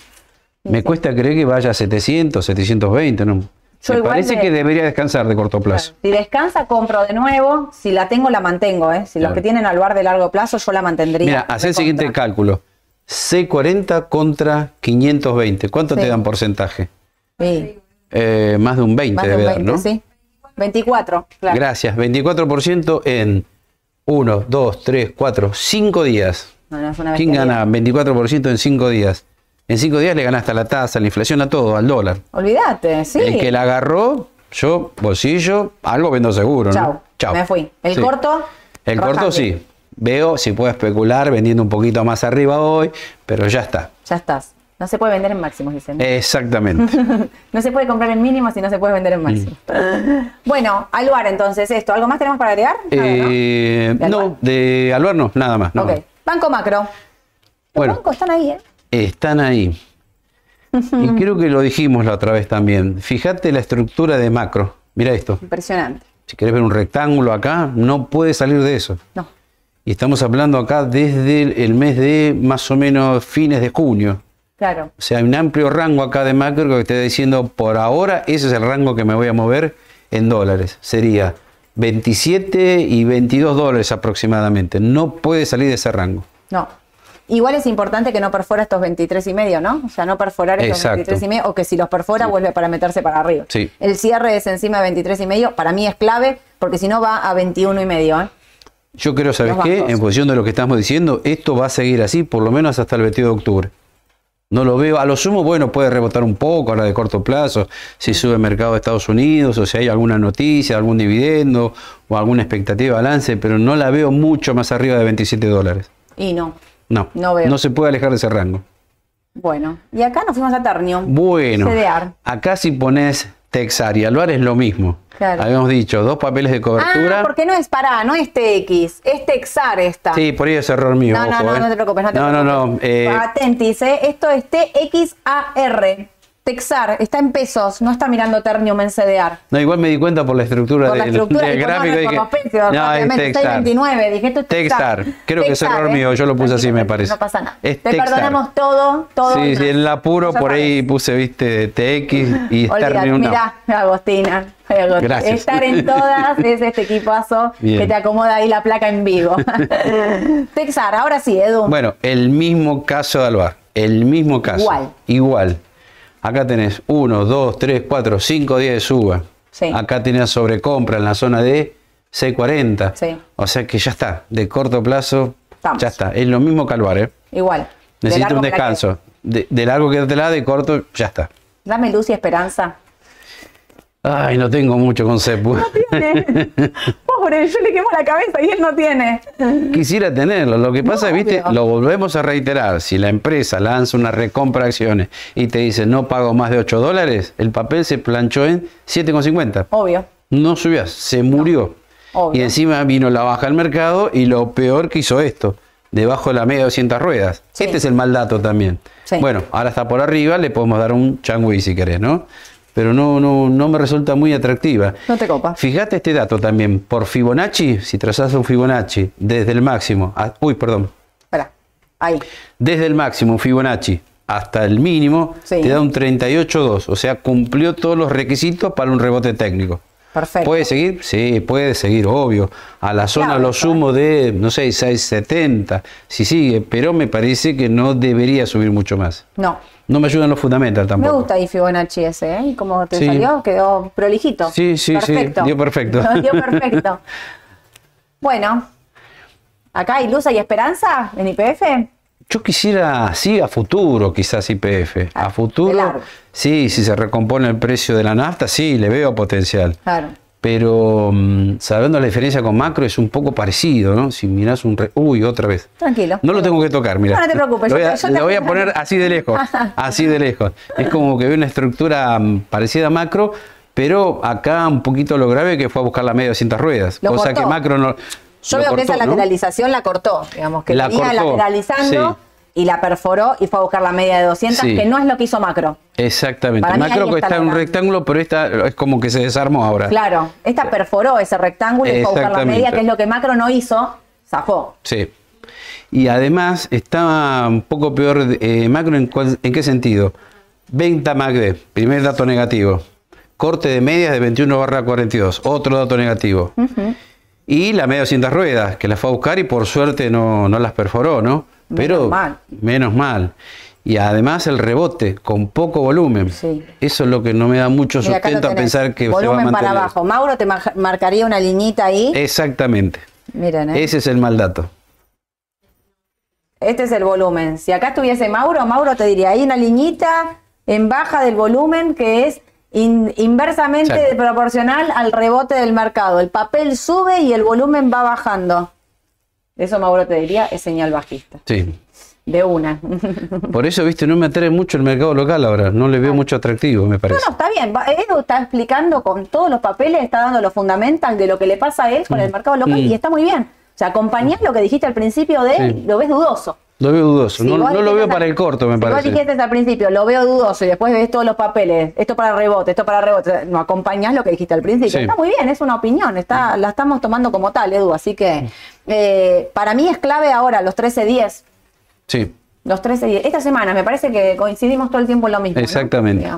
Me cuesta creer que vaya a 700, 720, ¿no? me parece que debería descansar de corto plazo. Si descansa, compro de nuevo. Si la tengo, la mantengo. ¿eh? Si los que tienen al bar de largo plazo, yo la mantendría. Mira, haz el siguiente cálculo. C40 contra 520. ¿Cuánto te dan porcentaje? Sí. Eh, más de un 20 más debe 20, dar, ¿no? Sí. 24, claro. Gracias. 24% en 1, 2, 3, 4, 5 días. ¿Quién gana 24% en 5 días? En 5 días le ganaste a la tasa, a la inflación, a todo, al dólar. Olvídate, sí. El que la agarró, yo, bolsillo, algo vendo seguro. Chao. Chao. Me fui. ¿El corto? El corto sí. Veo si puedo especular vendiendo un poquito más arriba hoy, pero ya está. Ya estás. No se puede vender en máximos, dicen. Exactamente. no se puede comprar en mínimos y no se puede vender en mm. máximos. bueno, Aluar entonces, esto. ¿Algo más tenemos para agregar? Eh, no, de Aluar no, nada más. ok. Banco Macro. Los bueno, bancos están ahí, ¿eh? Están ahí. y creo que lo dijimos la otra vez también. Fíjate la estructura de Macro. Mira esto. Impresionante. Si querés ver un rectángulo acá, no puede salir de eso. No. Y estamos hablando acá desde el mes de más o menos fines de junio. Claro. O sea, hay un amplio rango acá de macro que está diciendo, por ahora ese es el rango que me voy a mover en dólares. Sería 27 y 22 dólares aproximadamente. No puede salir de ese rango. No. Igual es importante que no perfora estos 23 y medio, ¿no? O sea, no perforar estos 23 y medio, o que si los perfora vuelve para meterse para arriba. Sí. El cierre es encima de 23 y medio, para mí es clave, porque si no va a 21 y medio. ¿eh? Yo creo, ¿sabes qué? En función de lo que estamos diciendo, esto va a seguir así por lo menos hasta el 22 de octubre. No lo veo. A lo sumo, bueno, puede rebotar un poco ahora de corto plazo, si sube el mercado de Estados Unidos o si hay alguna noticia, algún dividendo o alguna expectativa de balance, pero no la veo mucho más arriba de 27 dólares. Y no. No. No veo. No se puede alejar de ese rango. Bueno, y acá nos fuimos a Ternio. Bueno, acá si pones Texar y es lo mismo. Habíamos dicho, dos papeles de cobertura. Ah, porque no es para, no es TX, es Texar esta. Sí, por ahí es error mío. No, no, no, eh. no te preocupes, no te no, preocupes. No, no, eh. Atentis, eh. esto es TXAR. Texar está en pesos, no está mirando Ternium en CDR. No, igual me di cuenta por la estructura, por la estructura del, gráfico. Dije, no, es Texar. 29, dije esto es Texar. Creo que es error mío, yo lo puse así, me parece. No pasa nada. Te perdonamos todo, todo. Sí, sí, en el apuro por ahí puse, viste, TX y Ternium no. Mirá, Agostina. Gracias. Estar en todas es este equipazo que te acomoda ahí la placa en vivo. Texar, ahora sí, Edu. Bueno, el mismo caso de Alvar, el mismo caso. Igual. Igual. Acá tenés 1, 2, 3, 4, 5 días de suba. Acá tenés sobrecompra en la zona de C40. O sea que ya está, de corto plazo, ya está. Es lo mismo que Alvar, ¿eh? Igual. Necesito un descanso. De, de largo la de corto, ya está. Dame luz y esperanza. Ay, no tengo mucho concepto. No tiene. Pobre, yo le quemo la cabeza y él no tiene. Quisiera tenerlo. Lo que pasa es, viste, lo volvemos a reiterar. Si la empresa lanza una recompra de acciones y te dice no pago más de 8 dólares, el papel se planchó en 7,50. Obvio. No subió, se murió. Y encima vino la baja al mercado y lo peor que hizo esto, debajo de la media de 200 ruedas. Este es el mal dato también. Bueno, ahora está por arriba, le podemos dar un changui si querés, ¿no? Pero no, no, no me resulta muy atractiva. No te copa. Fíjate este dato también. Por Fibonacci, si trazas un Fibonacci desde el máximo, uy, perdón. Espera, ahí. Desde el máximo Fibonacci hasta el mínimo, te da un 38.2, o sea, cumplió todos los requisitos para un rebote técnico. Perfecto. ¿Puede seguir? Sí, puede seguir, obvio. A la zona lo sumo de, no sé, 670, si sigue, pero me parece que no debería subir mucho más. No. No me ayudan los fundamentos tampoco. Me gusta ahí Fibonacci ese, ¿eh? Y como te salió, quedó prolijito. Sí, sí, perfecto. sí, dio perfecto. dio perfecto. bueno, acá hay luz y esperanza en IPF. Yo quisiera, sí, a futuro quizás IPF. A ah, futuro, sí, si se recompone el precio de la nafta, sí, le veo potencial. Claro. Pero mm, sabiendo la diferencia con macro es un poco parecido, ¿no? Si miras un... Uy, otra vez. Tranquilo. No lo tengo que tocar, mira. No, no te preocupes. Lo voy a, lo voy a poner así de lejos. así de lejos. Es como que ve una estructura mm, parecida a macro, pero acá un poquito lo grave que fue a buscar la media de 200 ruedas. cosa que macro no... Yo veo que esa lateralización la cortó, digamos, que la venía lateralizando y la perforó y fue a buscar la media de 200, que no es lo que hizo Macro. Exactamente. macro está, en un rectángulo, pero esta es como que se desarmó ahora. Claro, esta perforó ese rectángulo y fue a buscar la media, que es lo que Macro no hizo, zafó. Sí. Y además estaba un poco peor eh, Macro en, en, qué sentido. Venta MACD, primer dato negativo. Corte de medias de 21 barra 42, otro dato negativo. Y la media de 200 ruedas, que la fue a buscar y por suerte no, no las perforó, ¿no? Pero menos mal. Y además el rebote con poco volumen. Eso es lo que no me da mucho sustento a pensar que volumen se va a mantener. para abajo. Mauro te marcaría una liñita ahí. Exactamente. Miren, ¿eh? Ese es el mal dato. Este es el volumen. Si acá estuviese Mauro, Mauro te diría, hay una liñita en baja del volumen que es inversamente proporcional al rebote del mercado. El papel sube y el volumen va bajando. Eso Mauro te diría, es señal bajista. Sí. De una. Por eso, viste, no me atrae mucho el mercado local ahora, no le veo mucho atractivo, me parece. No, está bien. Edu está explicando con todos los papeles, está dando lo fundamental de lo que le pasa a él con el mm. mercado local y mm. está muy bien. O sea, acompañás lo que dijiste al principio de lo ves dudoso. Lo veo dudoso, no, lo veo para el corto, me parece. Vos dijiste al principio, lo veo dudoso y después ves todos los papeles, esto para rebote, esto para rebote, no acompañás lo que dijiste al principio. Está muy bien, es una opinión, está, la estamos tomando como tal, Edu, así que eh, para mí es clave ahora los 13-10. Sí. Los 13-10. Esta semana me parece que coincidimos todo el tiempo en lo mismo. Exactamente.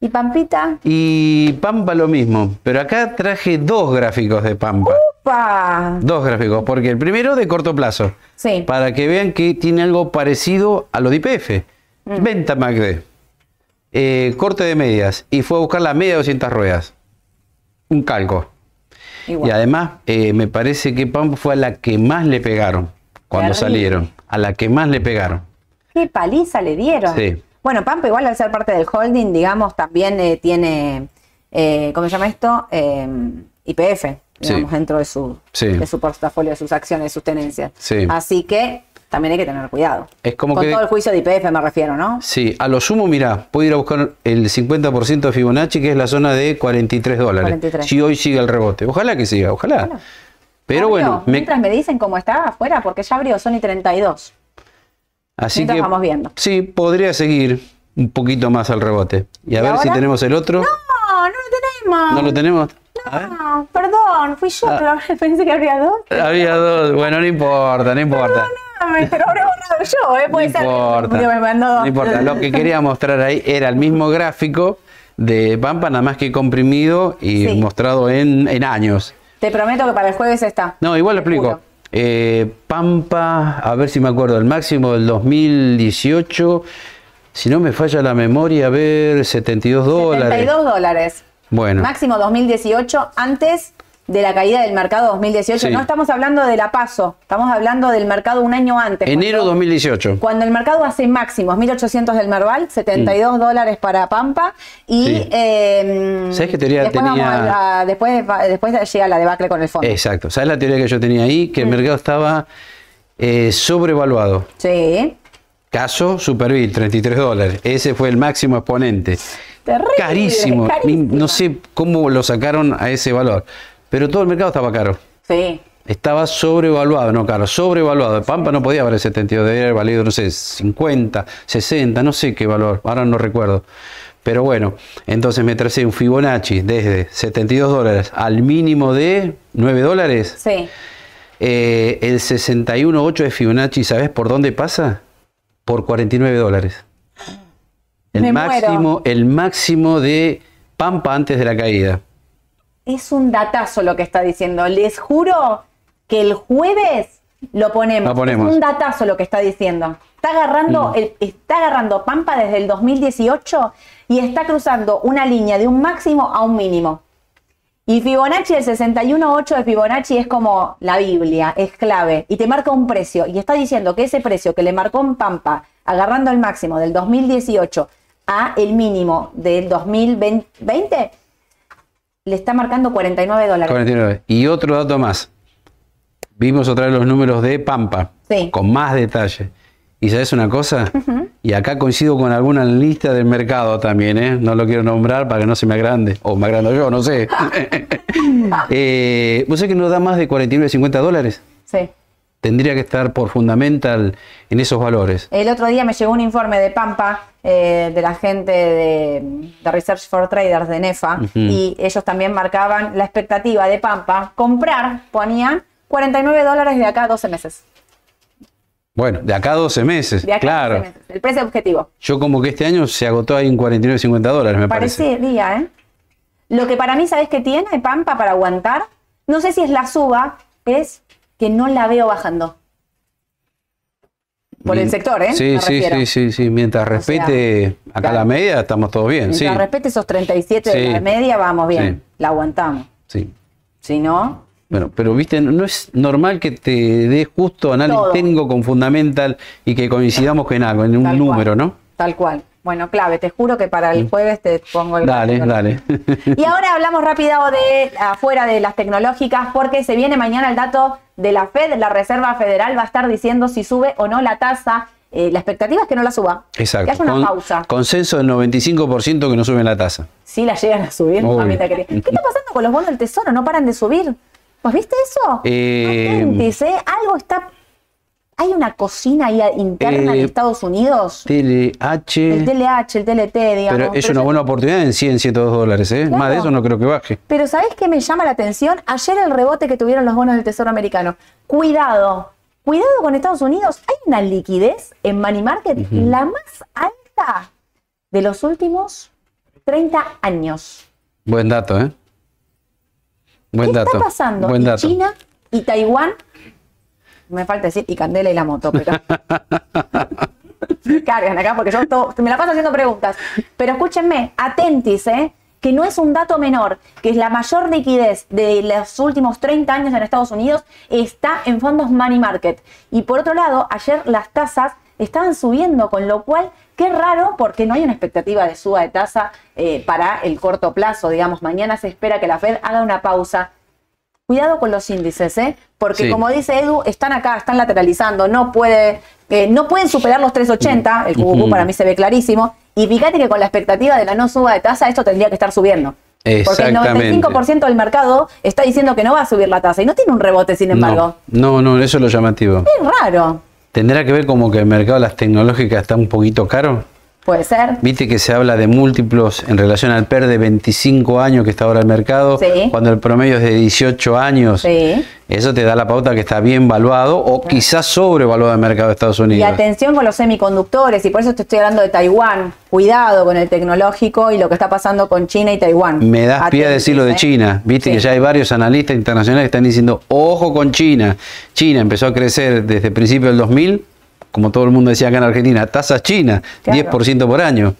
¿Y Pampita? Y Pampa lo mismo, pero acá traje dos gráficos de Pampa. Dos gráficos, porque el primero de corto plazo. Sí. Para que vean que tiene algo parecido a lo de IPF. Mm. Venta MACD. Eh, corte de medias. Y fue a buscar la media de 200 ruedas. Un calco. Y además, eh, me parece que Pampa fue a la que más le pegaron cuando salieron. A la que más le pegaron. ¿Qué paliza le dieron? Sí. Bueno, Pampa igual al ser parte del holding, digamos, también eh, tiene, eh, ¿cómo se llama esto? IPF, digamos, dentro de su, de su portafolio, de sus acciones, de sus tenencias. Así que también hay que tener cuidado. Es como Con todo el juicio de IPF me refiero, ¿no? Sí, a lo sumo, mira, puedo ir a buscar el 50% de Fibonacci, que es la zona de 43 dólares. Si hoy sigue el rebote. Ojalá que siga, ojalá. Pero bueno. Mientras me... dicen cómo está afuera, porque ya abrió Sony 32. Así que vamos viendo. Sí, podría seguir un poquito más al rebote. Y a ver si tenemos el otro. No, no lo tenemos. ¿No lo tenemos? No, perdón, fui yo, ah. pero pensé que había dos. Había dos, bueno, no importa, no importa. No, pero habré borrado yo, ¿eh? Puede no Importa, no importa, lo que quería mostrar ahí era el mismo gráfico de Pampa, nada más que comprimido y mostrado en, en años. Te prometo que para el jueves está. No, igual lo explico. Eh, Pampa, a ver si me acuerdo, el máximo del 2018, si no me falla la memoria, a ver, 72 dólares. 72 dólares. Bueno. Máximo 2018, antes de la caída del mercado 2018. No estamos hablando de la paso, estamos hablando del mercado un año antes. Enero 2018. Cuando el mercado hace máximos, 1800 del Merval, 72 mm. dólares para Pampa. Y. Eh, ¿Sabes qué teoría después tenía? después, después llega la debacle con el fondo. Exacto. ¿Sabes la teoría que yo tenía ahí? Que el mm. mercado estaba eh, sobrevaluado. Sí. Caso Superbit, 33 dólares. Ese fue el máximo exponente. Terrible, carísimo. No sé cómo lo sacaron a ese valor. Pero todo el mercado estaba caro. Sí. Estaba sobrevaluado, no caro, sobrevaluado. Pampa no podía valer 72, debe haber valido, no sé, 50, 60, no sé qué valor, ahora no recuerdo. Pero bueno, entonces me tracé un Fibonacci desde 72 dólares al mínimo de 9 dólares. Sí. Eh, el 61.8 de Fibonacci, ¿sabes por dónde pasa? Por 49 dólares. El máximo, el máximo de Pampa antes de la caída. Es un datazo lo que está diciendo. Les juro que el jueves lo ponemos. Es un datazo lo que está diciendo. Está agarrando, mm. está agarrando Pampa desde el 2018 y está cruzando una línea de un máximo a un mínimo. Y Fibonacci, el 61.8 de Fibonacci es como la Biblia, es clave. Y te marca un precio. Y está diciendo que ese precio que le marcó en Pampa, agarrando el máximo del 2018 a el mínimo del 2020, le está marcando 49 dólares. 49. Y otro dato más. Vimos otra vez los números de Pampa. Con más detalle. ¿Y sabes una cosa? Y acá coincido con alguna lista del mercado también, ¿eh? No lo quiero nombrar para que no se me agrande. O me agrando yo, no sé. eh, ¿Vos sabés que nos da más de 49, 50 dólares? Sí. Tendría que estar por fundamental en esos valores. El otro día me llegó un informe de Pampa eh, de la gente de, Research for Traders de NEFA y ellos también marcaban la expectativa de Pampa comprar, ponían 49 dólares de acá a 12 meses. Bueno, de acá a 12 meses. De acá claro. 12 meses. El precio objetivo. Yo como que este año se agotó ahí en 49, 50 dólares, me parece. día, ¿eh? Lo que para mí, ¿sabes qué tiene Pampa para aguantar? No sé si es la suba, es que no la veo bajando. Por el sector, ¿eh? Sí, sí, sí, sí, sí. Mientras respete acá la media, estamos todos bien. Mientras respete esos 37 de la media, vamos bien. La aguantamos. Sí. Si no, bueno, pero viste, no es normal que te dé justo análisis técnico con fundamental y que coincidamos en algo, en un número, ¿no? Tal cual. Bueno, clave, te juro que para el mm. jueves te pongo el... Dale, dale. Y ahora hablamos rápido de afuera de las tecnológicas porque se viene mañana el dato de la Fed, la Reserva Federal va a estar diciendo si sube o no la tasa. Eh, la expectativa es que no la suba. Exacto. Que haya una pausa. Consenso del 95% que no suben la tasa. Sí, la llegan a subir. ¿Qué está pasando con los bonos del tesoro? No paran de subir. ¿Pues viste eso? Eh, ¿eh? Algo está. Hay una cocina ahí interna en eh, Estados Unidos. TLH. El TLH, el TLT, digamos. Pero es una buena oportunidad en 100, 102 dólares, ¿eh? Más de eso no creo que baje. Pero ¿sabés qué me llama la atención? Ayer el rebote que tuvieron los bonos del Tesoro americano. Cuidado, cuidado con Estados Unidos. Hay una liquidez en Money Market la más alta de los últimos 30 años. Buen dato, ¿eh? ¿Qué está pasando? China y Taiwán, me falta decir, y Candela y la moto, pero... Cargan acá porque yo me la paso haciendo preguntas. Pero escúchenme, atentis, ¿eh? que no es un dato menor, que es la mayor liquidez de los últimos 30 años en Estados Unidos, está en fondos money market. Y por otro lado, ayer las tasas estaban subiendo, con lo cual, qué raro, porque no hay una expectativa de suba de tasa eh, para el corto plazo, digamos, mañana se espera que la Fed haga una pausa. Cuidado con los índices, ¿eh? porque como dice Edu, están acá, están lateralizando, no, puede, eh, no pueden superar los 380, el QQQ para mí se ve clarísimo, y fíjate que con la expectativa de la no suba de tasa, esto tendría que estar subiendo. Porque el 95% del mercado está diciendo que no va a subir la tasa y no tiene un rebote, sin embargo. No, no, eso es lo llamativo. Es raro. ¿Tendrá que ver como que el mercado de las tecnológicas está un poquito caro? Puede ser. Viste que se habla de múltiplos en relación al PER de 25 años que está ahora el mercado, sí. cuando el promedio es de 18 años. Sí. Eso te da la pauta que está bien valuado o quizás sobrevaluado el mercado de Estados Unidos. Y atención con los semiconductores, y por eso te estoy hablando de Taiwán. Cuidado con el tecnológico y lo que está pasando con China y Taiwán. Me das pie a decir lo de ¿eh? China. Viste que ya hay varios analistas internacionales que están diciendo, ojo con China. China empezó a crecer desde el principio del 2000 como todo el mundo decía acá en Argentina, tasas chinas, 10% por año.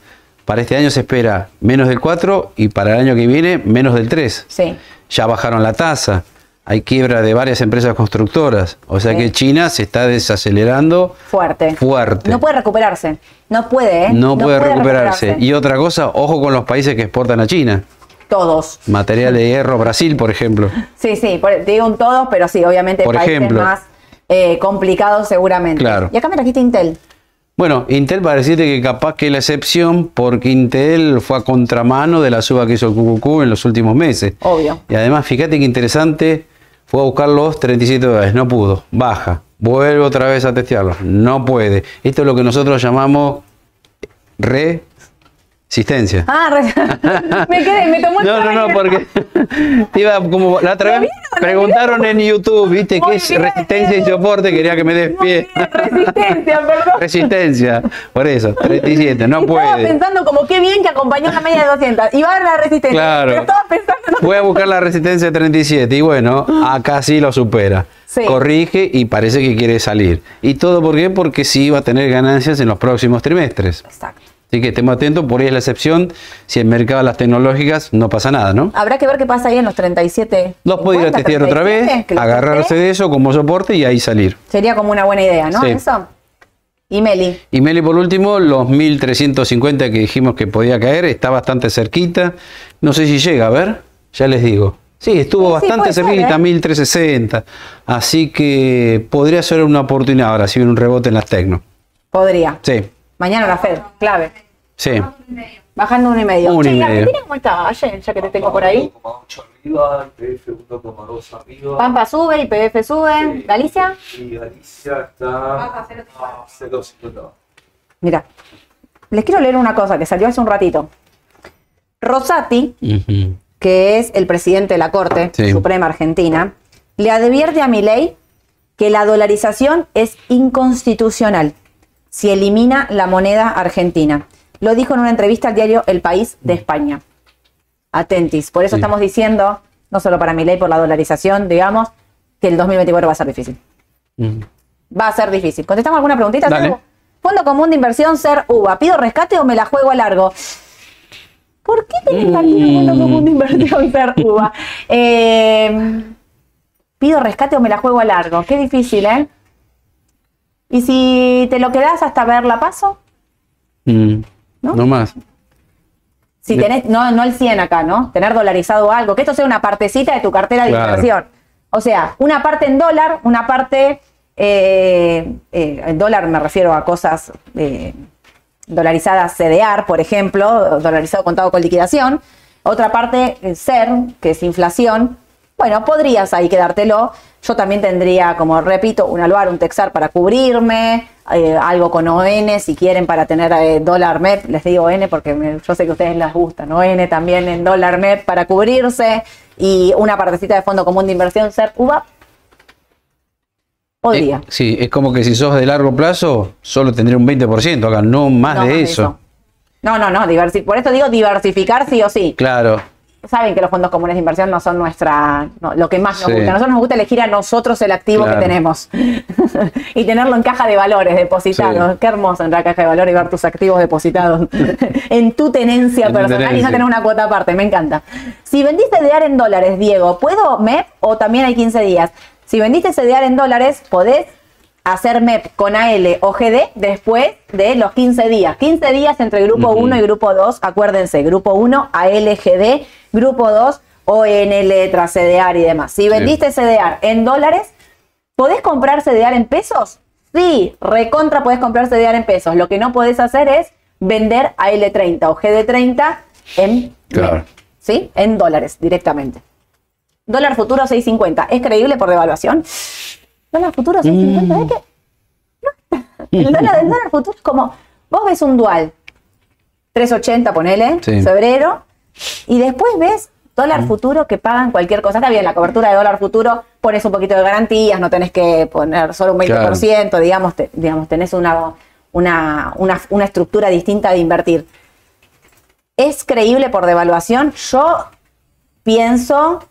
Para este año se espera menos del 4 y para el año que viene menos del 3. Sí. Ya bajaron la tasa. Hay quiebra de varias empresas constructoras. O sea que China se está desacelerando fuerte. Fuerte. No puede recuperarse. No puede, ¿eh? No, puede, recuperarse. Y otra cosa, ojo con los países que exportan a China. Todos. Material de hierro, Brasil, por ejemplo. Sí, sí, digo un todos, pero sí, obviamente por países ejemplo, más eh, complicado seguramente. Y acá me trajiste Intel. Bueno, Intel para decirte que capaz que es la excepción porque Intel fue a contramano de la suba que hizo el QQQ en los últimos meses. Obvio. Y además, fíjate que interesante, fue a buscar los 37 dólares, no pudo, baja. Vuelve otra vez a testearlo, no puede. Esto es lo que nosotros llamamos resistencia. Ah, me quedé, me tomó el No, no, no, porque iba como la otra vez. Preguntaron en YouTube, ¿viste qué es resistencia y soporte? Quería que me des pie. Resistencia, perdón. Resistencia, por eso, 37, no puede. Estaba pensando como qué bien que acompañó una media de 200. Y va a la resistencia. Claro. Pero estaba pensando. Voy a buscar la resistencia de 37 y bueno, acá sí lo supera. Corrige y parece que quiere salir. ¿Y todo por qué? Porque sí va a tener ganancias en los próximos trimestres. Exacto. Así que estemos atentos, por ahí es la excepción. Si el mercado de las tecnológicas no pasa nada, ¿no? Habrá que ver qué pasa ahí en los 37. Los puede ir a testear otra vez, agarrarse de eso como soporte y ahí salir. Sería como una buena idea, ¿no? Eso. Y Meli. Y Meli, por último, los 1350 que dijimos que podía caer, está bastante cerquita. No sé si llega, a ver, ya les digo. Sí, estuvo bastante cerquita, 1360. ¿eh? Así que podría ser una oportunidad ahora si viene un rebote en las tecno. Podría. Sí. Mañana la Fed, clave. Sí. Bajando uno y medio. Uno y medio. cómo está ayer, ya que te tengo por ahí. arriba, PF 1,2 arriba. Pampa sube, y PF sube. ¿Galicia? Y Galicia está a 0,50. Mira, les quiero leer una cosa que salió hace un ratito. Rosati, que es el presidente de la Corte Suprema Argentina, le advierte a Milei que la dolarización es inconstitucional si elimina la moneda argentina. Lo dijo en una entrevista al diario El País de España. Atentis. Por eso estamos diciendo, no solo para mi ley, por la dolarización, digamos, que el 2024 va a ser difícil. Va a ser difícil. ¿Contestamos alguna preguntita? Fondo común de inversión ser UVA. ¿Pido rescate o me la juego a largo? ¿Por qué tenés que fondo común de inversión ser UVA? Eh, ¿Pido rescate o me la juego a largo? Qué difícil, ¿eh? ¿Y si te lo quedas hasta ver la paso? Mm, ¿No? más. Si tenés, no, no el 100 acá, ¿no? Tener dolarizado algo, que esto sea una partecita de tu cartera de inversión. O sea, una parte en dólar, una parte eh, eh, en dólar me refiero a cosas eh, dolarizadas CDR, por ejemplo, dolarizado contado con liquidación. Otra parte SER, que es inflación. Bueno, podrías ahí quedártelo. Yo también tendría, como repito, un aluar, un texar para cubrirme, eh, algo con ON si quieren para tener eh, dólar MEP, les digo ON porque yo sé que a ustedes les gustan, ON también en dólar MEP para cubrirse y una partecita de fondo común de inversión ser. Podría. Eh, sí, es como que si sos de largo plazo, solo tendría un 20% acá, no más de eso. No, no, no, por eso digo diversificar sí o sí. Claro saben que los fondos comunes de inversión no son nuestra, lo que más nos gusta. A nosotros nos gusta elegir a nosotros el activo que tenemos y tenerlo en caja de valores depositados. Qué hermoso entrar a caja de valores y ver tus activos depositados en tu tenencia personal y no tener una cuota aparte. Me encanta. Si vendiste CDR en dólares, Diego, ¿puedo MEP o también hay 15 días? Si vendiste CDR en dólares, podés hacer MEP con AL o GD después de los 15 días. 15 días entre grupo 1 y grupo 2, acuérdense, grupo 1, AL, GD, grupo 2, ON, letras, CDR y demás. Si vendiste CDR en dólares, ¿podés comprar CDR en pesos? Sí, recontra podés comprar CDR en pesos. Lo que no podés hacer es vender AL30 o GD30 en, ¿sí? en dólares directamente. Dólar futuro 6.50. ¿Es creíble por devaluación? dólar futuro 6.50, mm. ¿es que? El dólar, dólar futuro es como, vos ves un dual, 3.80, ponele, febrero, y después ves dólar mm. futuro que pagan cualquier cosa. Está bien, la cobertura de dólar futuro pones un poquito de garantías, no tenés que poner solo un 20%, digamos, digamos, tenés una, una, una, una estructura distinta de invertir. ¿Es creíble por devaluación? Yo pienso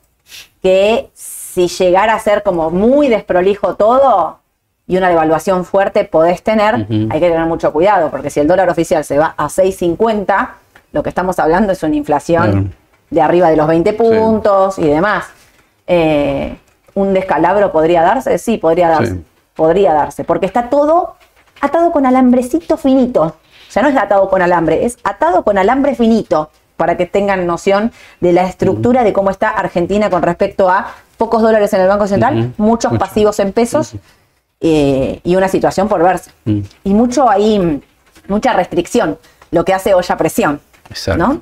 que si llegara a ser como muy desprolijo todo y una devaluación fuerte podés tener, hay que tener mucho cuidado, porque si el dólar oficial se va a 6.50, lo que estamos hablando es una inflación de arriba de los 20 puntos y demás. Eh, ¿Un descalabro podría darse? Sí, podría darse. Podría darse, porque está todo atado con alambrecito finito. O sea, no es atado con alambre, es atado con alambre finito, para que tengan noción de la estructura de cómo está Argentina con respecto a pocos dólares en el Banco Central, muchos pasivos en pesos eh, y una situación por verse. Mm. Y mucho ahí, mucha restricción, lo que hace olla presión. Exacto.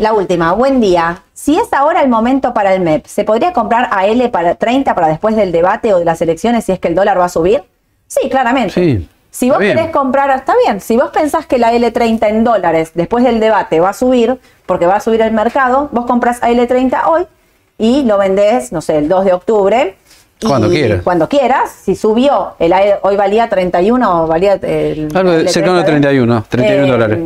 La última, buen día. Si es ahora el momento para el MEP, ¿se podría comprar a L para 30 para después del debate o de las elecciones si es que el dólar va a subir? Sí, claramente. Sí. Si vos querés comprar, está bien, si vos pensás que la L30 en dólares después del debate va a subir, porque va a subir el mercado, vos compras a L30 hoy y lo vendés, no sé, el 2 de octubre. Cuando quieras. Cuando quieras. Si subió, el hoy valía 31, valía... El, Algo cercano a 31, 31 eh, dólares.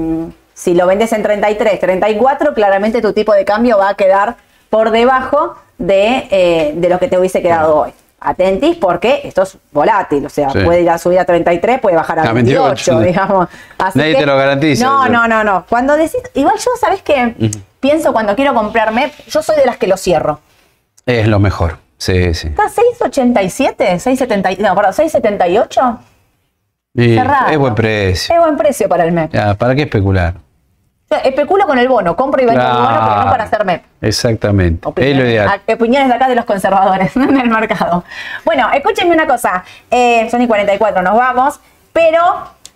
Si lo vendes en 33, 34, claramente tu tipo de cambio va a quedar por debajo de, eh, de lo que te hubiese quedado hoy atentis porque esto es volátil, o sea, puede ir a subir a 33, puede bajar a 28, digamos. Nadie te lo garantiza. No, no, no, no. Cuando decís, igual yo, ¿sabes qué? Pienso cuando quiero comprarme, yo soy de las que lo cierro. Es lo mejor, sí, sí. ¿Está 687? 670, no, perdón, 678? Cerrado. Es buen precio. Es buen precio para el mes. ¿Para qué especular? Especulo con el bono, compro y vendo el bono, pero no para hacer Exactamente. es lo ideal. Opiniones de acá de los conservadores en el mercado. Bueno, escúchenme una cosa. Eh, son y 44, nos vamos. Pero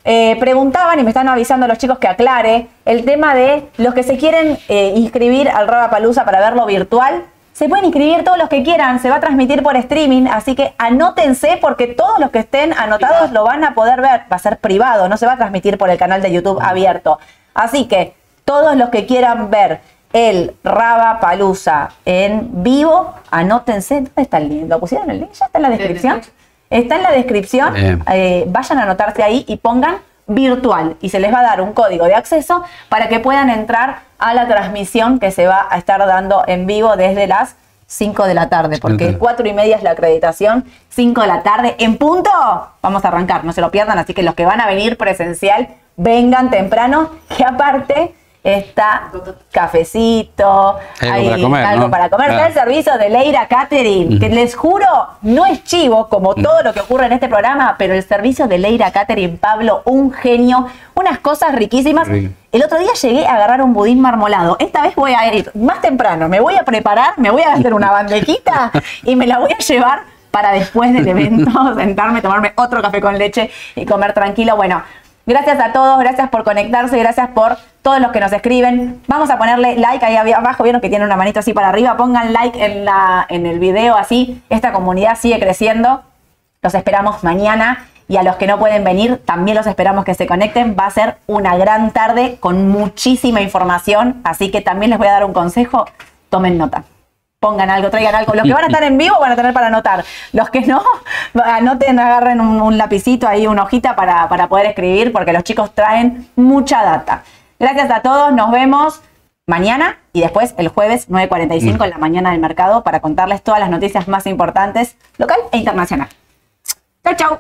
eh, preguntaban y me están avisando los chicos que aclare el tema de los que se quieren eh, inscribir al Palusa para verlo virtual. Se pueden inscribir todos los que quieran, se va a transmitir por streaming, así que anótense porque todos los que estén anotados lo van a poder ver. Va a ser privado, no se va a transmitir por el canal de YouTube abierto. Así que todos los que quieran ver el Raba Palusa en vivo, anótense. ¿Dónde está el link? ¿Lo pusieron el link? ¿Ya está en la descripción? Está en la descripción. Eh, vayan a anotarse ahí y pongan virtual y se les va a dar un código de acceso para que puedan entrar a la transmisión que se va a estar dando en vivo desde las 5 de la tarde, porque 4 y media es la acreditación, 5 de la tarde en punto. Vamos a arrancar, no se lo pierdan, así que los que van a venir presencial, vengan temprano, que aparte está cafecito, hay algo para comer. Algo para comer. Está el servicio de Leira Catering, que les juro, no es chivo como todo lo que ocurre en este programa, pero el servicio de Leira Catering, Pablo, un genio, unas cosas riquísimas. El otro día llegué a agarrar un budín marmolado. Esta vez voy a ir más temprano, me voy a preparar, me voy a hacer una bandejita y me la voy a llevar para después del evento sentarme, tomarme otro café con leche y comer tranquilo. Bueno, Gracias a todos, gracias por conectarse, gracias por todos los que nos escriben. Vamos a ponerle like ahí abajo, vieron que tiene una manito así para arriba, pongan like en, la, en el video así, esta comunidad sigue creciendo. Los esperamos mañana y a los que no pueden venir también los esperamos que se conecten. Va a ser una gran tarde con muchísima información, así que también les voy a dar un consejo, tomen nota pongan algo, traigan algo. Los que van a estar en vivo van a tener para anotar. Los que no, anoten, agarren un, lapicito ahí, una hojita para, para, poder escribir, porque los chicos traen mucha data. Gracias a todos, nos vemos mañana y después el jueves 9.45 en la mañana del mercado para contarles todas las noticias más importantes local e internacional. Chau, chau.